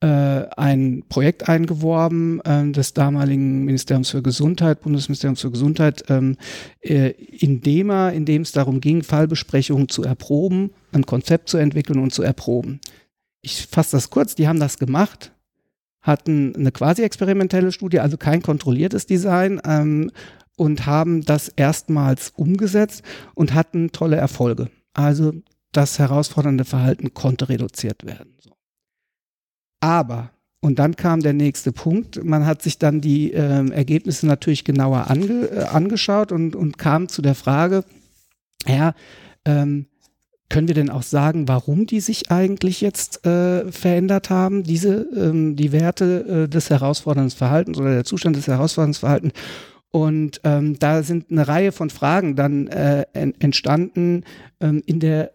äh, ein Projekt eingeworben äh, des damaligen Ministeriums für Gesundheit, Bundesministeriums für Gesundheit, ähm, äh, in dem es darum ging, Fallbesprechungen zu erproben, ein Konzept zu entwickeln und zu erproben ich fasse das kurz, die haben das gemacht, hatten eine quasi experimentelle Studie, also kein kontrolliertes Design ähm, und haben das erstmals umgesetzt und hatten tolle Erfolge. Also das herausfordernde Verhalten konnte reduziert werden. Aber und dann kam der nächste Punkt. Man hat sich dann die äh, Ergebnisse natürlich genauer ange, äh, angeschaut und, und kam zu der Frage, ja, ähm, können wir denn auch sagen, warum die sich eigentlich jetzt äh, verändert haben, diese, ähm, die Werte äh, des herausfordernden Verhaltens oder der Zustand des herausfordernden Verhaltens? Und ähm, da sind eine Reihe von Fragen dann äh, entstanden ähm, in der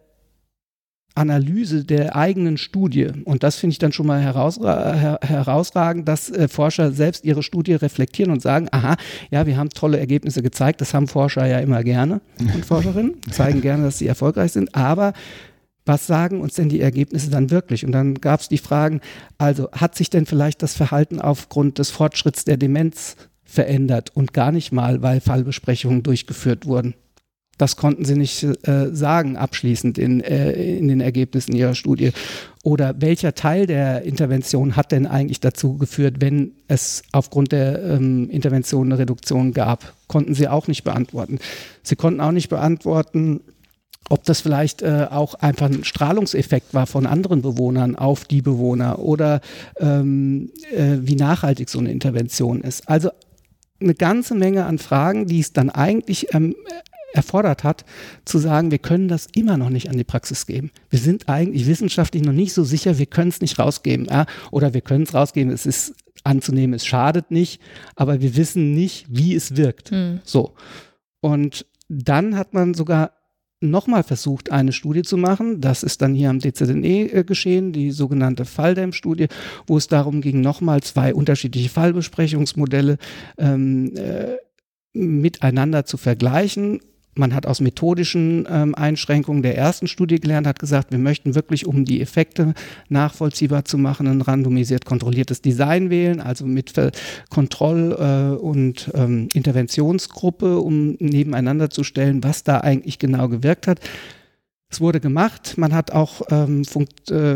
Analyse der eigenen Studie. Und das finde ich dann schon mal herausra her herausragend, dass äh, Forscher selbst ihre Studie reflektieren und sagen, aha, ja, wir haben tolle Ergebnisse gezeigt. Das haben Forscher ja immer gerne und Forscherinnen, zeigen gerne, dass sie erfolgreich sind. Aber was sagen uns denn die Ergebnisse dann wirklich? Und dann gab es die Fragen, also hat sich denn vielleicht das Verhalten aufgrund des Fortschritts der Demenz verändert und gar nicht mal, weil Fallbesprechungen durchgeführt wurden? Das konnten sie nicht äh, sagen abschließend in, äh, in den Ergebnissen ihrer Studie. Oder welcher Teil der Intervention hat denn eigentlich dazu geführt, wenn es aufgrund der ähm, Intervention eine Reduktion gab? Konnten sie auch nicht beantworten. Sie konnten auch nicht beantworten, ob das vielleicht äh, auch einfach ein Strahlungseffekt war von anderen Bewohnern auf die Bewohner oder ähm, äh, wie nachhaltig so eine Intervention ist. Also eine ganze Menge an Fragen, die es dann eigentlich ähm, erfordert hat, zu sagen, wir können das immer noch nicht an die Praxis geben. Wir sind eigentlich wissenschaftlich noch nicht so sicher, wir können es nicht rausgeben. Ja? Oder wir können es rausgeben, es ist anzunehmen, es schadet nicht, aber wir wissen nicht, wie es wirkt. Mhm. So. Und dann hat man sogar nochmal versucht, eine Studie zu machen. Das ist dann hier am DZNE äh, geschehen, die sogenannte Falldam-Studie, wo es darum ging, nochmal zwei unterschiedliche Fallbesprechungsmodelle ähm, äh, miteinander zu vergleichen man hat aus methodischen ähm, Einschränkungen der ersten Studie gelernt, hat gesagt, wir möchten wirklich, um die Effekte nachvollziehbar zu machen, ein randomisiert kontrolliertes Design wählen, also mit Kontroll- äh, und ähm, Interventionsgruppe, um nebeneinander zu stellen, was da eigentlich genau gewirkt hat. Es wurde gemacht. Man hat auch ähm, äh,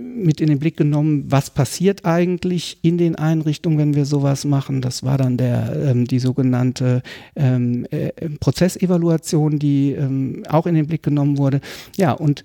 mit in den Blick genommen, was passiert eigentlich in den Einrichtungen, wenn wir sowas machen. Das war dann der, ähm, die sogenannte ähm, äh, Prozessevaluation, die ähm, auch in den Blick genommen wurde. Ja, und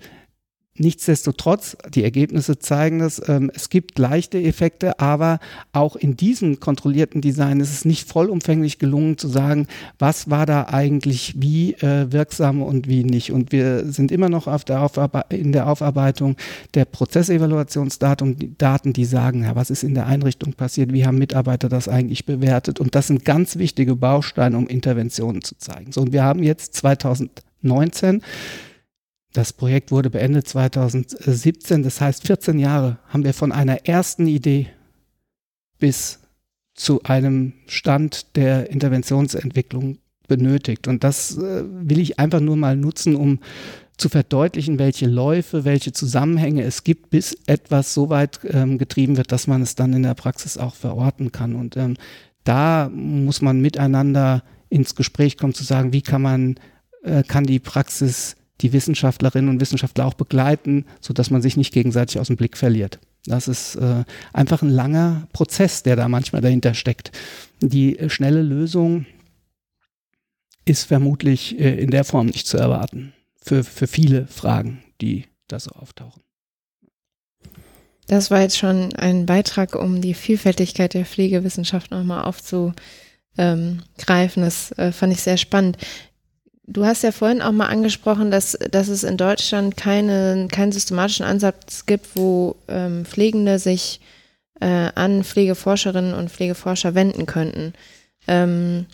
Nichtsdestotrotz, die Ergebnisse zeigen das, ähm, es gibt leichte Effekte, aber auch in diesem kontrollierten Design ist es nicht vollumfänglich gelungen zu sagen, was war da eigentlich wie äh, wirksam und wie nicht. Und wir sind immer noch der in der Aufarbeitung der Prozessevaluationsdaten, Daten, die sagen, ja, was ist in der Einrichtung passiert, wie haben Mitarbeiter das eigentlich bewertet. Und das sind ganz wichtige Bausteine, um Interventionen zu zeigen. So, und wir haben jetzt 2019 das Projekt wurde beendet 2017, das heißt 14 Jahre haben wir von einer ersten Idee bis zu einem Stand der Interventionsentwicklung benötigt. Und das äh, will ich einfach nur mal nutzen, um zu verdeutlichen, welche Läufe, welche Zusammenhänge es gibt, bis etwas so weit ähm, getrieben wird, dass man es dann in der Praxis auch verorten kann. Und ähm, da muss man miteinander ins Gespräch kommen, zu sagen, wie kann man, äh, kann die Praxis die Wissenschaftlerinnen und Wissenschaftler auch begleiten, sodass man sich nicht gegenseitig aus dem Blick verliert. Das ist äh, einfach ein langer Prozess, der da manchmal dahinter steckt. Die äh, schnelle Lösung ist vermutlich äh, in der Form nicht zu erwarten für, für viele Fragen, die da so auftauchen. Das war jetzt schon ein Beitrag, um die Vielfältigkeit der Pflegewissenschaft nochmal aufzugreifen. Das äh, fand ich sehr spannend. Du hast ja vorhin auch mal angesprochen, dass, dass es in Deutschland keine, keinen systematischen Ansatz gibt, wo ähm, Pflegende sich äh, an Pflegeforscherinnen und Pflegeforscher wenden könnten. Ähm,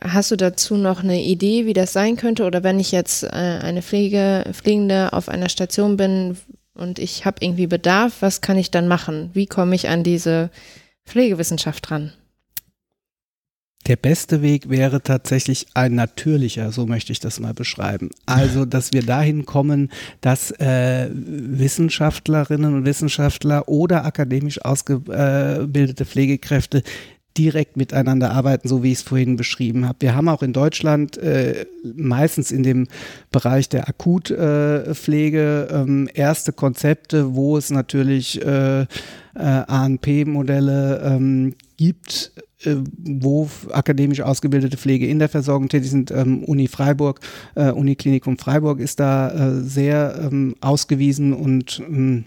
hast du dazu noch eine Idee, wie das sein könnte? Oder wenn ich jetzt äh, eine Pflege, Pflegende auf einer Station bin und ich habe irgendwie Bedarf, was kann ich dann machen? Wie komme ich an diese Pflegewissenschaft ran? Der beste Weg wäre tatsächlich ein natürlicher, so möchte ich das mal beschreiben. Also, dass wir dahin kommen, dass äh, Wissenschaftlerinnen und Wissenschaftler oder akademisch ausgebildete Pflegekräfte direkt miteinander arbeiten, so wie ich es vorhin beschrieben habe. Wir haben auch in Deutschland äh, meistens in dem Bereich der Akutpflege äh, ähm, erste Konzepte, wo es natürlich äh, äh ANP-Modelle ähm, gibt, äh, wo akademisch ausgebildete Pflege in der Versorgung tätig sind. Ähm, Uni Freiburg, äh, Uniklinikum Freiburg ist da äh, sehr ähm, ausgewiesen und ähm,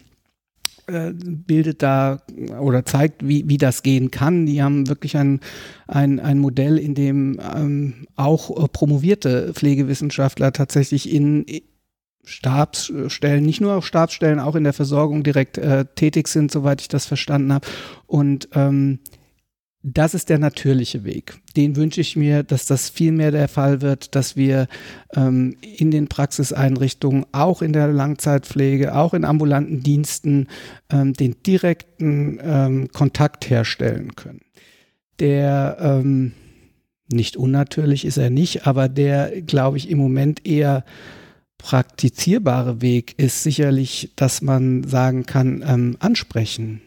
äh, bildet da oder zeigt, wie, wie das gehen kann. Die haben wirklich ein, ein, ein Modell, in dem ähm, auch äh, promovierte Pflegewissenschaftler tatsächlich in Stabsstellen, nicht nur auf Stabsstellen, auch in der Versorgung direkt äh, tätig sind, soweit ich das verstanden habe. Und ähm, das ist der natürliche Weg. Den wünsche ich mir, dass das viel mehr der Fall wird, dass wir ähm, in den Praxiseinrichtungen, auch in der Langzeitpflege, auch in ambulanten Diensten ähm, den direkten ähm, Kontakt herstellen können. Der ähm, nicht unnatürlich ist er nicht, aber der, glaube ich, im Moment eher praktizierbare Weg ist sicherlich, dass man sagen kann, ähm, ansprechen.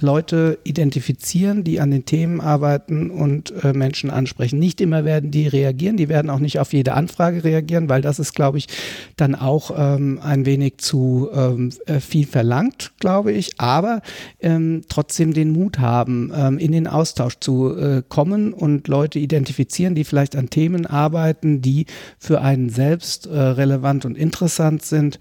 Leute identifizieren, die an den Themen arbeiten und äh, Menschen ansprechen. Nicht immer werden die reagieren, die werden auch nicht auf jede Anfrage reagieren, weil das ist, glaube ich, dann auch ähm, ein wenig zu ähm, äh, viel verlangt, glaube ich. Aber ähm, trotzdem den Mut haben, ähm, in den Austausch zu äh, kommen und Leute identifizieren, die vielleicht an Themen arbeiten, die für einen selbst äh, relevant und interessant sind.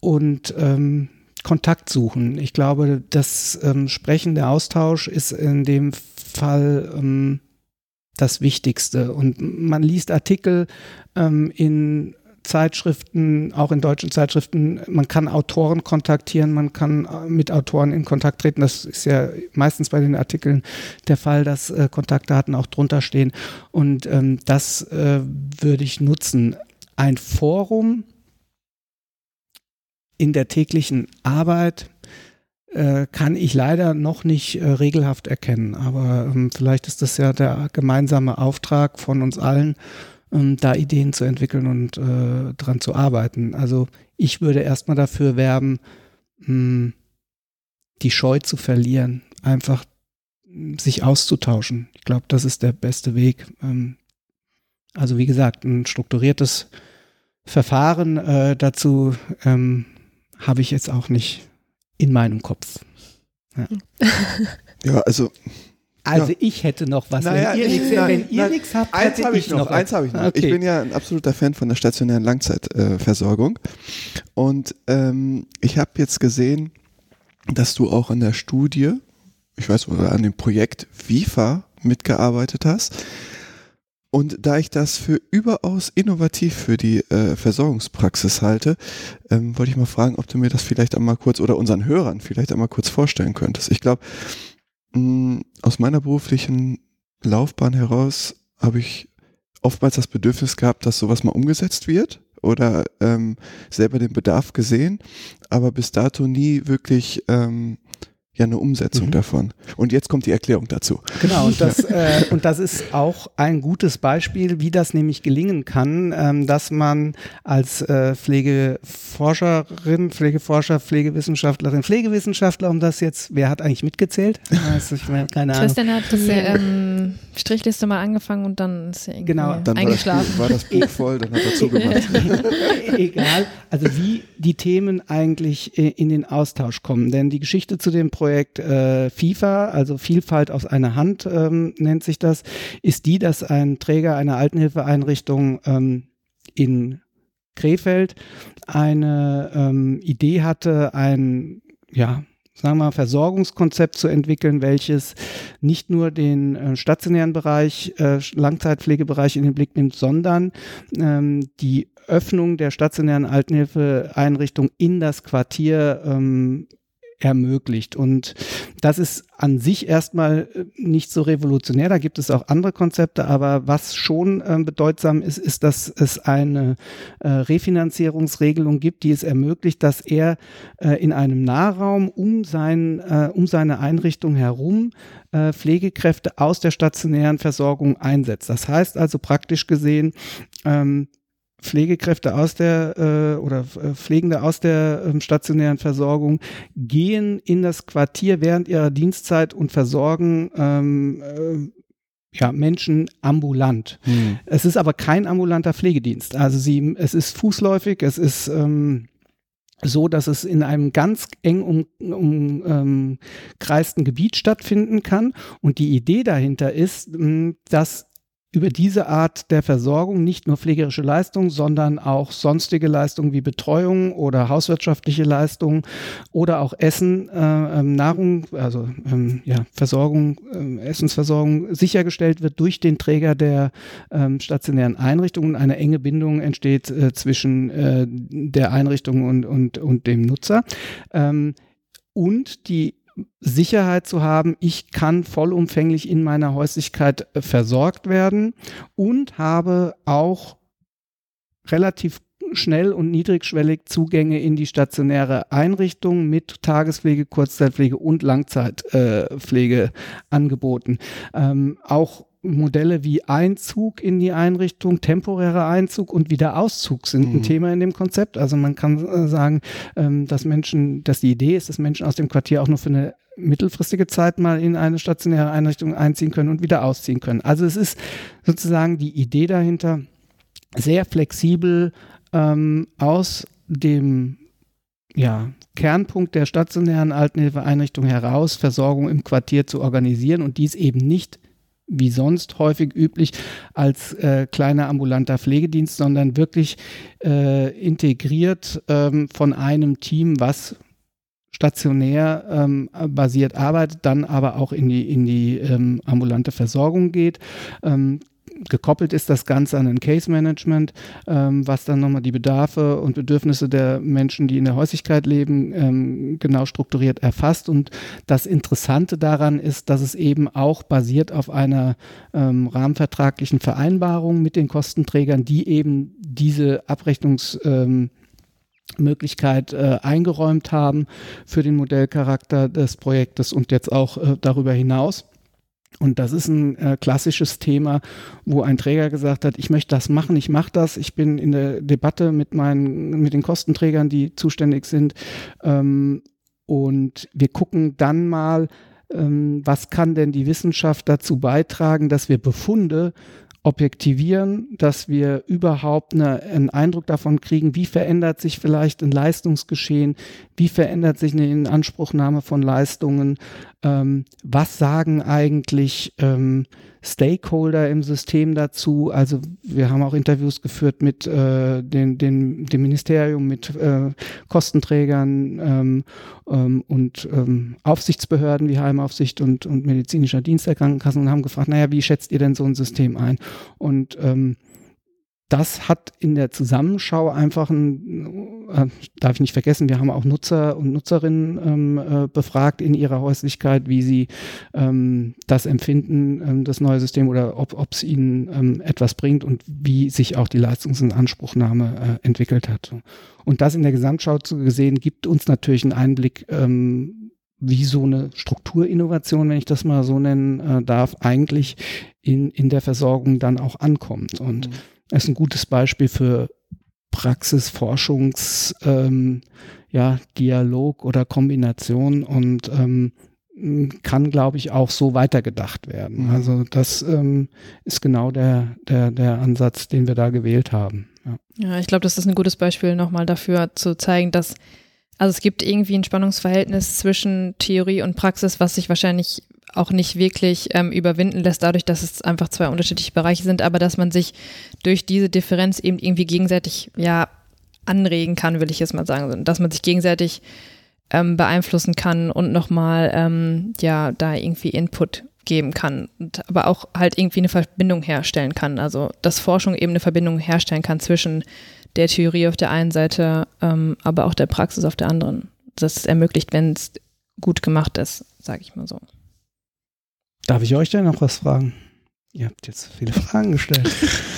Und ähm, Kontakt suchen. Ich glaube, das ähm, Sprechen, der Austausch ist in dem Fall ähm, das Wichtigste. Und man liest Artikel ähm, in Zeitschriften, auch in deutschen Zeitschriften, man kann Autoren kontaktieren, man kann äh, mit Autoren in Kontakt treten. Das ist ja meistens bei den Artikeln der Fall, dass äh, Kontaktdaten auch drunter stehen. Und ähm, das äh, würde ich nutzen. Ein Forum, in der täglichen Arbeit äh, kann ich leider noch nicht äh, regelhaft erkennen. Aber ähm, vielleicht ist das ja der gemeinsame Auftrag von uns allen, ähm, da Ideen zu entwickeln und äh, dran zu arbeiten. Also ich würde erstmal dafür werben, mh, hm, die Scheu zu verlieren, einfach hm, sich auszutauschen. Ich glaube, das ist der beste Weg. Ähm, also wie gesagt, ein strukturiertes Verfahren äh, dazu ähm, habe ich jetzt auch nicht in meinem Kopf. Ja, ja also. Also ja. ich hätte noch was. Naja, wenn ihr nichts habt, eins hätte ich, noch. Eins habe ich noch. Okay. Ich bin ja ein absoluter Fan von der stationären Langzeitversorgung. Äh, und ähm, ich habe jetzt gesehen, dass du auch an der Studie, ich weiß, oder an dem Projekt VIFA mitgearbeitet hast. Und da ich das für überaus innovativ für die äh, Versorgungspraxis halte, ähm, wollte ich mal fragen, ob du mir das vielleicht einmal kurz oder unseren Hörern vielleicht einmal kurz vorstellen könntest. Ich glaube, aus meiner beruflichen Laufbahn heraus habe ich oftmals das Bedürfnis gehabt, dass sowas mal umgesetzt wird oder ähm, selber den Bedarf gesehen, aber bis dato nie wirklich ähm, ja eine Umsetzung mhm. davon. Und jetzt kommt die Erklärung dazu. Genau, und das, äh, und das ist auch ein gutes Beispiel, wie das nämlich gelingen kann, ähm, dass man als äh, Pflegeforscherin, Pflegeforscher, Pflegewissenschaftlerin, Pflegewissenschaftler, um das jetzt, wer hat eigentlich mitgezählt? Also, ich meine, keine Ahnung. Christian hat die ähm, Strichliste mal angefangen und dann ist er irgendwie genau. dann eingeschlafen. War das, Buch, war das Buch voll, dann hat er zugemacht. Egal, also wie die Themen eigentlich äh, in den Austausch kommen. Denn die Geschichte zu dem Projekt Projekt äh, FIFA, also Vielfalt aus einer Hand ähm, nennt sich das, ist die, dass ein Träger einer Altenhilfeeinrichtung ähm, in Krefeld? Eine ähm, Idee hatte, ein ja, sagen wir mal, Versorgungskonzept zu entwickeln, welches nicht nur den äh, stationären Bereich, äh, Langzeitpflegebereich in den Blick nimmt, sondern ähm, die Öffnung der stationären Altenhilfeeinrichtung in das Quartier ähm, ermöglicht. Und das ist an sich erstmal äh, nicht so revolutionär. Da gibt es auch andere Konzepte, aber was schon äh, bedeutsam ist, ist, dass es eine äh, Refinanzierungsregelung gibt, die es ermöglicht, dass er äh, in einem Nahraum um, sein, äh, um seine Einrichtung herum äh, Pflegekräfte aus der stationären Versorgung einsetzt. Das heißt also praktisch gesehen, ähm, Pflegekräfte aus der äh, oder äh, Pflegende aus der äh, stationären Versorgung gehen in das Quartier während ihrer Dienstzeit und versorgen ähm, äh, ja, Menschen ambulant. Hm. Es ist aber kein ambulanter Pflegedienst. Also sie, es ist fußläufig, es ist ähm, so, dass es in einem ganz eng umkreisten um, um, ähm, Gebiet stattfinden kann. Und die Idee dahinter ist, dass über diese Art der Versorgung nicht nur pflegerische Leistungen, sondern auch sonstige Leistungen wie Betreuung oder hauswirtschaftliche Leistungen oder auch Essen, äh, ähm, Nahrung, also ähm, ja, Versorgung, äh, Essensversorgung sichergestellt wird durch den Träger der ähm, stationären Einrichtungen. Eine enge Bindung entsteht äh, zwischen äh, der Einrichtung und, und, und dem Nutzer. Ähm, und die Sicherheit zu haben, ich kann vollumfänglich in meiner Häuslichkeit äh, versorgt werden und habe auch relativ schnell und niedrigschwellig Zugänge in die stationäre Einrichtung mit Tagespflege, Kurzzeitpflege und Langzeitpflege äh, angeboten. Ähm, auch Modelle wie Einzug in die Einrichtung, temporärer Einzug und Wiederauszug sind mhm. ein Thema in dem Konzept. Also man kann äh, sagen, ähm, dass Menschen, dass die Idee ist, dass Menschen aus dem Quartier auch nur für eine mittelfristige Zeit mal in eine stationäre Einrichtung einziehen können und wieder ausziehen können. Also es ist sozusagen die Idee dahinter, sehr flexibel ähm, aus dem ja, Kernpunkt der stationären Altenhilfeeinrichtung heraus Versorgung im Quartier zu organisieren und dies eben nicht wie sonst häufig üblich als äh, kleiner ambulanter Pflegedienst, sondern wirklich äh, integriert ähm, von einem Team, was stationär ähm, basiert arbeitet, dann aber auch in die, in die ähm, ambulante Versorgung geht. Ähm, gekoppelt ist das Ganze an ein Case Management, ähm, was dann nochmal die Bedarfe und Bedürfnisse der Menschen, die in der Häuslichkeit leben, ähm, genau strukturiert erfasst. Und das Interessante daran ist, dass es eben auch basiert auf einer ähm, rahmenvertraglichen Vereinbarung mit den Kostenträgern, die eben diese Abrechnungs ähm, Möglichkeit äh, eingeräumt haben für den Modellcharakter des Projektes und jetzt auch äh, darüber hinaus. Und das ist ein äh, klassisches Thema, wo ein Träger gesagt hat, ich möchte das machen, ich mache das, ich bin in der Debatte mit meinen, mit den Kostenträgern, die zuständig sind. Ähm, und wir gucken dann mal, ähm, was kann denn die Wissenschaft dazu beitragen, dass wir Befunde objektivieren, dass wir überhaupt eine, einen Eindruck davon kriegen, wie verändert sich vielleicht ein Leistungsgeschehen, wie verändert sich eine Inanspruchnahme von Leistungen, ähm, was sagen eigentlich ähm, Stakeholder im System dazu. Also wir haben auch Interviews geführt mit äh, den, den, dem Ministerium, mit äh, Kostenträgern ähm, ähm, und ähm, Aufsichtsbehörden wie Heimaufsicht und, und medizinischer Dienst der Krankenkassen und haben gefragt, naja, wie schätzt ihr denn so ein System ein? Und ähm, das hat in der Zusammenschau einfach ein, äh, darf ich nicht vergessen, wir haben auch Nutzer und Nutzerinnen ähm, äh, befragt in ihrer Häuslichkeit, wie sie ähm, das empfinden, ähm, das neue System oder ob es ihnen ähm, etwas bringt und wie sich auch die Leistungsanspruchnahme äh, entwickelt hat. Und das in der Gesamtschau zu gesehen, gibt uns natürlich einen Einblick, ähm, wie so eine Strukturinnovation, wenn ich das mal so nennen äh, darf, eigentlich in, in der Versorgung dann auch ankommt. Und mhm ist ein gutes Beispiel für Praxis, Forschungs, ähm, ja, Dialog oder Kombination und ähm, kann, glaube ich, auch so weitergedacht werden. Mhm. Also das ähm, ist genau der, der, der Ansatz, den wir da gewählt haben. Ja, ja ich glaube, das ist ein gutes Beispiel nochmal dafür zu zeigen, dass also es gibt irgendwie ein Spannungsverhältnis zwischen Theorie und Praxis, was sich wahrscheinlich auch nicht wirklich ähm, überwinden lässt, dadurch, dass es einfach zwei unterschiedliche Bereiche sind, aber dass man sich durch diese Differenz eben irgendwie gegenseitig ja anregen kann, will ich jetzt mal sagen, dass man sich gegenseitig ähm, beeinflussen kann und nochmal ähm, ja da irgendwie Input geben kann und aber auch halt irgendwie eine Verbindung herstellen kann. Also dass Forschung eben eine Verbindung herstellen kann zwischen der Theorie auf der einen Seite, ähm, aber auch der Praxis auf der anderen. Das ermöglicht, wenn es gut gemacht ist, sage ich mal so. Darf ich euch denn noch was fragen? Ihr habt jetzt viele Fragen gestellt.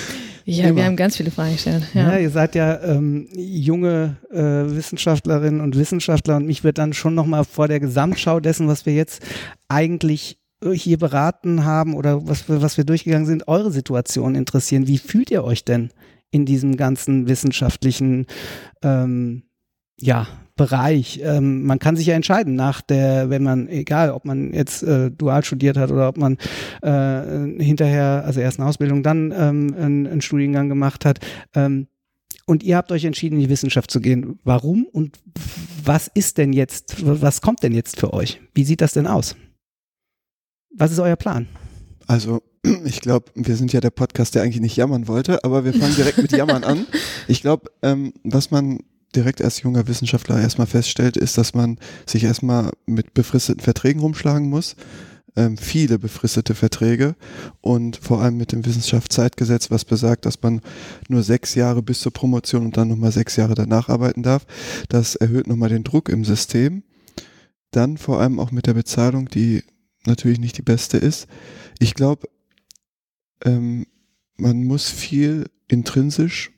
ja, Immer. wir haben ganz viele Fragen gestellt. Ja, ja ihr seid ja ähm, junge äh, Wissenschaftlerinnen und Wissenschaftler und mich wird dann schon nochmal vor der Gesamtschau dessen, was wir jetzt eigentlich hier beraten haben oder was, was wir durchgegangen sind, eure Situation interessieren. Wie fühlt ihr euch denn in diesem ganzen wissenschaftlichen ähm, ja, Bereich. Ähm, man kann sich ja entscheiden nach der, wenn man, egal, ob man jetzt äh, dual studiert hat oder ob man äh, hinterher, also erst eine Ausbildung, dann ähm, einen, einen, Studiengang gemacht hat. Ähm, und ihr habt euch entschieden, in die Wissenschaft zu gehen. Warum und was ist denn jetzt, was kommt denn jetzt für euch? Wie sieht das denn aus? Was ist euer Plan? Also ich glaube, wir sind ja der Podcast, der eigentlich nicht jammern wollte, aber wir fangen direkt mit Jammern an. Ich glaube, ähm, was man direkt als junger Wissenschaftler erstmal feststellt, ist, dass man sich erstmal mit befristeten Verträgen rumschlagen muss. Ähm, viele befristete Verträge und vor allem mit dem Wissenschaftszeitgesetz, was besagt, dass man nur sechs Jahre bis zur Promotion und dann nochmal sechs Jahre danach arbeiten darf. Das erhöht nochmal den Druck im System. dann vor allem auch mit der Bezahlung, die natürlich nicht die beste ist. Ich glaube, ähm, man muss viel intrinsisch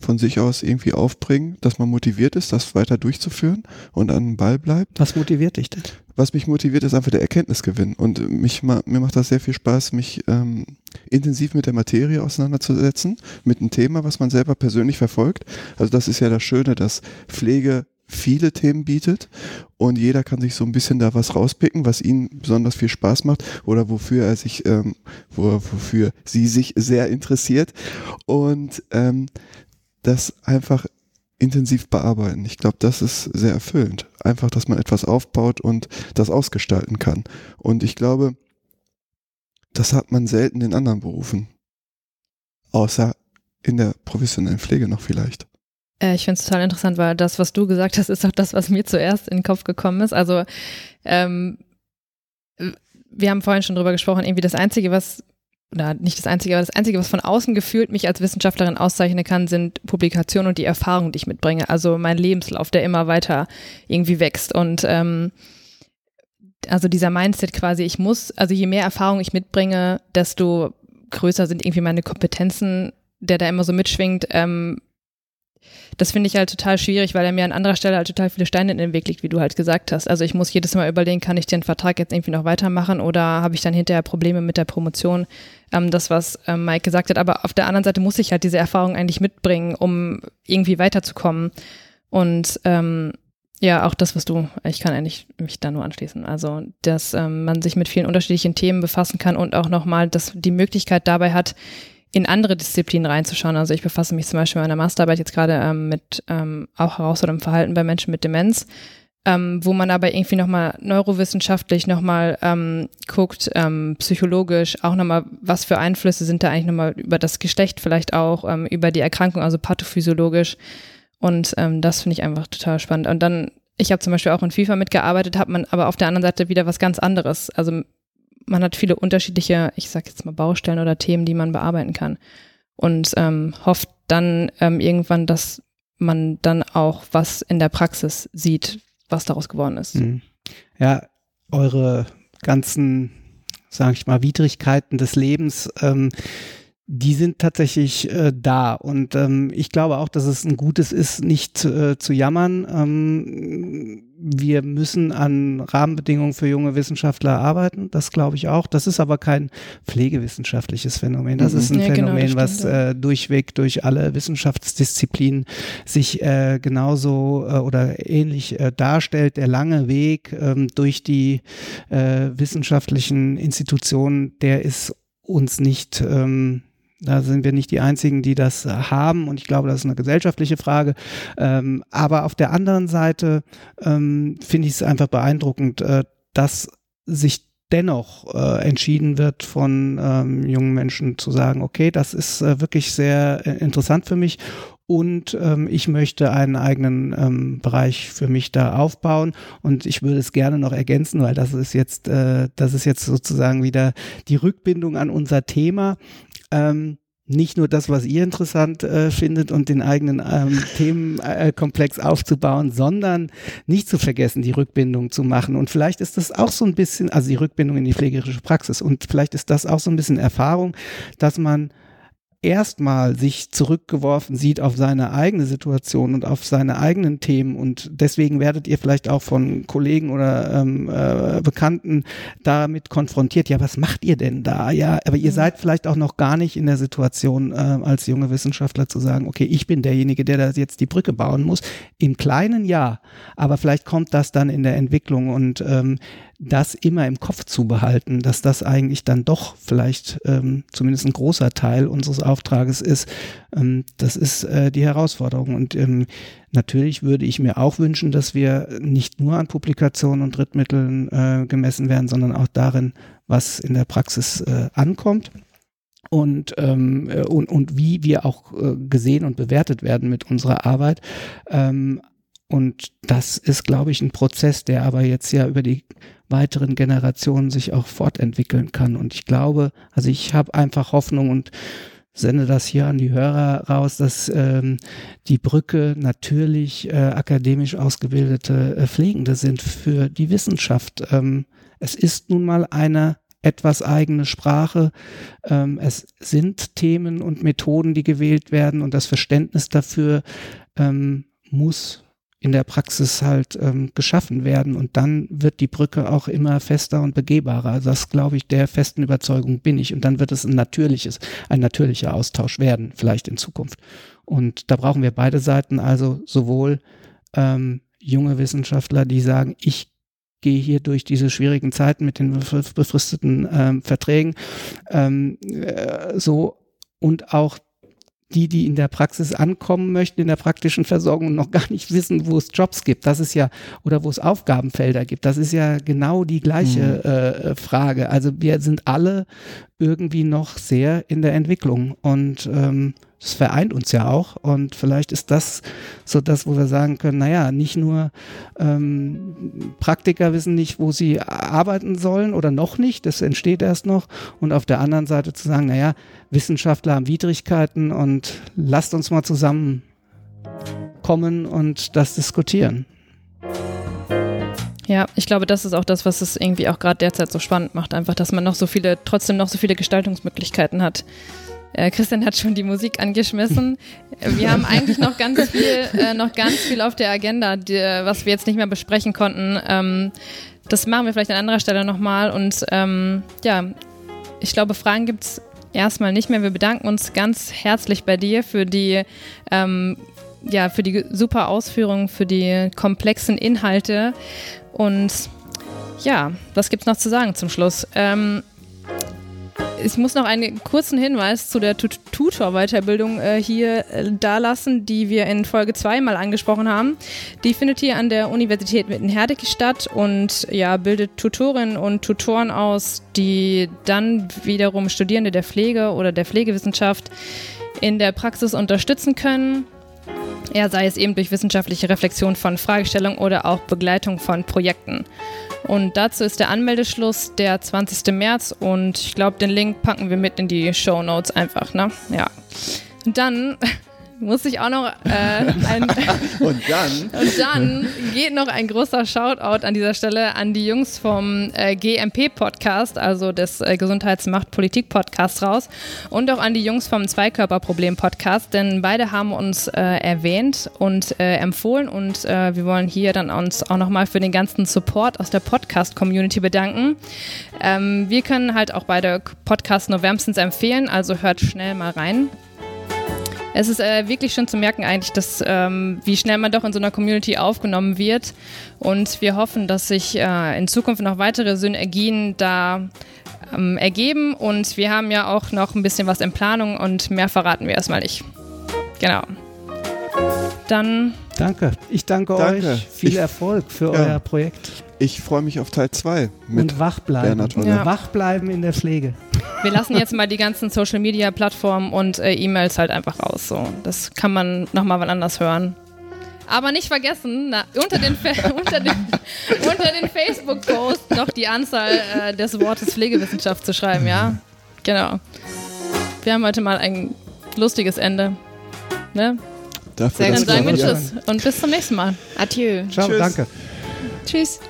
von sich aus irgendwie aufbringen, dass man motiviert ist, das weiter durchzuführen und an den Ball bleibt. Was motiviert dich denn? Was mich motiviert, ist einfach der Erkenntnisgewinn. Und mich, mir macht das sehr viel Spaß, mich ähm, intensiv mit der Materie auseinanderzusetzen, mit einem Thema, was man selber persönlich verfolgt. Also das ist ja das Schöne, dass Pflege viele Themen bietet und jeder kann sich so ein bisschen da was rauspicken, was ihm besonders viel Spaß macht oder wofür er sich, ähm, wo, wofür sie sich sehr interessiert und ähm, das einfach intensiv bearbeiten. Ich glaube, das ist sehr erfüllend. Einfach, dass man etwas aufbaut und das ausgestalten kann. Und ich glaube, das hat man selten in anderen Berufen. Außer in der professionellen Pflege noch vielleicht. Äh, ich finde es total interessant, weil das, was du gesagt hast, ist auch das, was mir zuerst in den Kopf gekommen ist. Also ähm, wir haben vorhin schon drüber gesprochen, irgendwie das Einzige, was oder nicht das Einzige, aber das Einzige, was von außen gefühlt mich als Wissenschaftlerin auszeichnen kann, sind Publikationen und die Erfahrungen, die ich mitbringe. Also mein Lebenslauf, der immer weiter irgendwie wächst. Und ähm, also dieser Mindset quasi, ich muss, also je mehr Erfahrung ich mitbringe, desto größer sind irgendwie meine Kompetenzen, der da immer so mitschwingt. Ähm, das finde ich halt total schwierig, weil er mir an anderer Stelle halt total viele Steine in den Weg legt, wie du halt gesagt hast. Also ich muss jedes Mal überlegen, kann ich den Vertrag jetzt irgendwie noch weitermachen oder habe ich dann hinterher Probleme mit der Promotion? Ähm, das, was ähm, Mike gesagt hat. Aber auf der anderen Seite muss ich halt diese Erfahrung eigentlich mitbringen, um irgendwie weiterzukommen. Und ähm, ja, auch das, was du, ich kann eigentlich mich da nur anschließen. Also, dass ähm, man sich mit vielen unterschiedlichen Themen befassen kann und auch nochmal, dass die Möglichkeit dabei hat, in andere Disziplinen reinzuschauen. Also ich befasse mich zum Beispiel in meiner Masterarbeit jetzt gerade ähm, mit ähm, auch herausforderndem Verhalten bei Menschen mit Demenz, ähm, wo man aber irgendwie nochmal neurowissenschaftlich nochmal ähm, guckt, ähm, psychologisch auch nochmal, was für Einflüsse sind da eigentlich nochmal über das Geschlecht vielleicht auch, ähm, über die Erkrankung, also pathophysiologisch. Und ähm, das finde ich einfach total spannend. Und dann, ich habe zum Beispiel auch in FIFA mitgearbeitet, hat man aber auf der anderen Seite wieder was ganz anderes. Also man hat viele unterschiedliche, ich sag jetzt mal Baustellen oder Themen, die man bearbeiten kann. Und ähm, hofft dann ähm, irgendwann, dass man dann auch was in der Praxis sieht, was daraus geworden ist. Mhm. Ja, eure ganzen, sage ich mal, Widrigkeiten des Lebens, ähm, die sind tatsächlich äh, da. Und ähm, ich glaube auch, dass es ein Gutes ist, nicht äh, zu jammern. Ähm, wir müssen an Rahmenbedingungen für junge Wissenschaftler arbeiten. Das glaube ich auch. Das ist aber kein pflegewissenschaftliches Phänomen. Das mhm. ist ein ja, genau, Phänomen, genau, was äh, durchweg durch alle Wissenschaftsdisziplinen sich äh, genauso äh, oder ähnlich äh, darstellt. Der lange Weg ähm, durch die äh, wissenschaftlichen Institutionen, der ist uns nicht ähm, da sind wir nicht die Einzigen, die das äh, haben. Und ich glaube, das ist eine gesellschaftliche Frage. Ähm, aber auf der anderen Seite ähm, finde ich es einfach beeindruckend, äh, dass sich dennoch äh, entschieden wird von ähm, jungen Menschen zu sagen, okay, das ist äh, wirklich sehr äh, interessant für mich und ähm, ich möchte einen eigenen ähm, Bereich für mich da aufbauen. Und ich würde es gerne noch ergänzen, weil das ist jetzt, äh, das ist jetzt sozusagen wieder die Rückbindung an unser Thema ähm, nicht nur das, was ihr interessant äh, findet und den eigenen ähm, Themenkomplex aufzubauen, sondern nicht zu vergessen, die Rückbindung zu machen. Und vielleicht ist das auch so ein bisschen, also die Rückbindung in die pflegerische Praxis. Und vielleicht ist das auch so ein bisschen Erfahrung, dass man erstmal sich zurückgeworfen sieht auf seine eigene Situation und auf seine eigenen Themen und deswegen werdet ihr vielleicht auch von Kollegen oder ähm, äh, Bekannten damit konfrontiert. Ja, was macht ihr denn da? Ja, aber ihr mhm. seid vielleicht auch noch gar nicht in der Situation, äh, als junge Wissenschaftler zu sagen, okay, ich bin derjenige, der da jetzt die Brücke bauen muss. Im kleinen ja, aber vielleicht kommt das dann in der Entwicklung und ähm, das immer im Kopf zu behalten, dass das eigentlich dann doch vielleicht ähm, zumindest ein großer Teil unseres Auftrages ist, ähm, das ist äh, die Herausforderung. Und ähm, natürlich würde ich mir auch wünschen, dass wir nicht nur an Publikationen und Drittmitteln äh, gemessen werden, sondern auch darin, was in der Praxis äh, ankommt und, ähm, äh, und, und wie wir auch äh, gesehen und bewertet werden mit unserer Arbeit. Ähm, und das ist, glaube ich, ein Prozess, der aber jetzt ja über die weiteren Generationen sich auch fortentwickeln kann. Und ich glaube, also ich habe einfach Hoffnung und sende das hier an die Hörer raus, dass ähm, die Brücke natürlich äh, akademisch ausgebildete äh, Pflegende sind für die Wissenschaft. Ähm, es ist nun mal eine etwas eigene Sprache. Ähm, es sind Themen und Methoden, die gewählt werden und das Verständnis dafür ähm, muss in der Praxis halt ähm, geschaffen werden und dann wird die Brücke auch immer fester und begehbarer. Also das glaube ich, der festen Überzeugung bin ich und dann wird es ein natürliches, ein natürlicher Austausch werden, vielleicht in Zukunft. Und da brauchen wir beide Seiten, also sowohl ähm, junge Wissenschaftler, die sagen, ich gehe hier durch diese schwierigen Zeiten mit den befristeten ähm, Verträgen, ähm, äh, so und auch die, die in der Praxis ankommen möchten, in der praktischen Versorgung und noch gar nicht wissen, wo es Jobs gibt. Das ist ja, oder wo es Aufgabenfelder gibt. Das ist ja genau die gleiche mhm. äh, Frage. Also wir sind alle irgendwie noch sehr in der Entwicklung und ähm, das vereint uns ja auch und vielleicht ist das so das, wo wir sagen können, naja, nicht nur ähm, Praktiker wissen nicht, wo sie arbeiten sollen oder noch nicht, das entsteht erst noch und auf der anderen Seite zu sagen, naja, Wissenschaftler haben Widrigkeiten und lasst uns mal zusammenkommen und das diskutieren. Ja, ich glaube, das ist auch das, was es irgendwie auch gerade derzeit so spannend macht, einfach, dass man noch so viele, trotzdem noch so viele Gestaltungsmöglichkeiten hat. Äh, Christian hat schon die Musik angeschmissen. Wir haben eigentlich noch ganz viel, äh, noch ganz viel auf der Agenda, die, was wir jetzt nicht mehr besprechen konnten. Ähm, das machen wir vielleicht an anderer Stelle nochmal. Und ähm, ja, ich glaube, Fragen gibt es erstmal nicht mehr. Wir bedanken uns ganz herzlich bei dir für die, ähm, ja, für die super Ausführungen, für die komplexen Inhalte. Und ja, was gibt es noch zu sagen zum Schluss? Ähm, ich muss noch einen kurzen Hinweis zu der Tutor-Weiterbildung äh, hier äh, dalassen, die wir in Folge 2 mal angesprochen haben. Die findet hier an der Universität Witten-Herdecke statt und ja, bildet Tutorinnen und Tutoren aus, die dann wiederum Studierende der Pflege oder der Pflegewissenschaft in der Praxis unterstützen können. Ja, sei es eben durch wissenschaftliche Reflexion von Fragestellungen oder auch Begleitung von Projekten. Und dazu ist der Anmeldeschluss der 20. März und ich glaube, den Link packen wir mit in die Show Notes einfach, ne? Ja. Und dann muss ich auch noch äh, ein und dann und dann geht noch ein großer Shoutout an dieser Stelle an die Jungs vom äh, GMP Podcast, also des äh, Gesundheitsmacht Politik Podcast raus und auch an die Jungs vom Zweikörperproblem Podcast, denn beide haben uns äh, erwähnt und äh, empfohlen und äh, wir wollen hier dann uns auch nochmal für den ganzen Support aus der Podcast Community bedanken. Ähm, wir können halt auch beide Podcasts nur wärmstens empfehlen, also hört schnell mal rein. Es ist äh, wirklich schön zu merken eigentlich, dass ähm, wie schnell man doch in so einer Community aufgenommen wird. Und wir hoffen, dass sich äh, in Zukunft noch weitere Synergien da ähm, ergeben. Und wir haben ja auch noch ein bisschen was in Planung und mehr verraten wir erstmal nicht. Genau. Dann. Danke. Ich danke, danke. euch. Viel ich, Erfolg für ja. euer Projekt. Ich freue mich auf Teil 2. Und wach bleiben. Ja. Wach bleiben in der Pflege. Wir lassen jetzt mal die ganzen Social Media Plattformen und äh, E-Mails halt einfach raus. So. Das kann man nochmal wann anders hören. Aber nicht vergessen, na, unter den, unter den, unter den Facebook-Posts noch die Anzahl äh, des Wortes Pflegewissenschaft zu schreiben, ja? Genau. Wir haben heute mal ein lustiges Ende. Ne? Dafür, Sehr Dann sagen wir Tschüss und bis zum nächsten Mal. Adieu. Ciao, Tschüss. danke. Tschüss.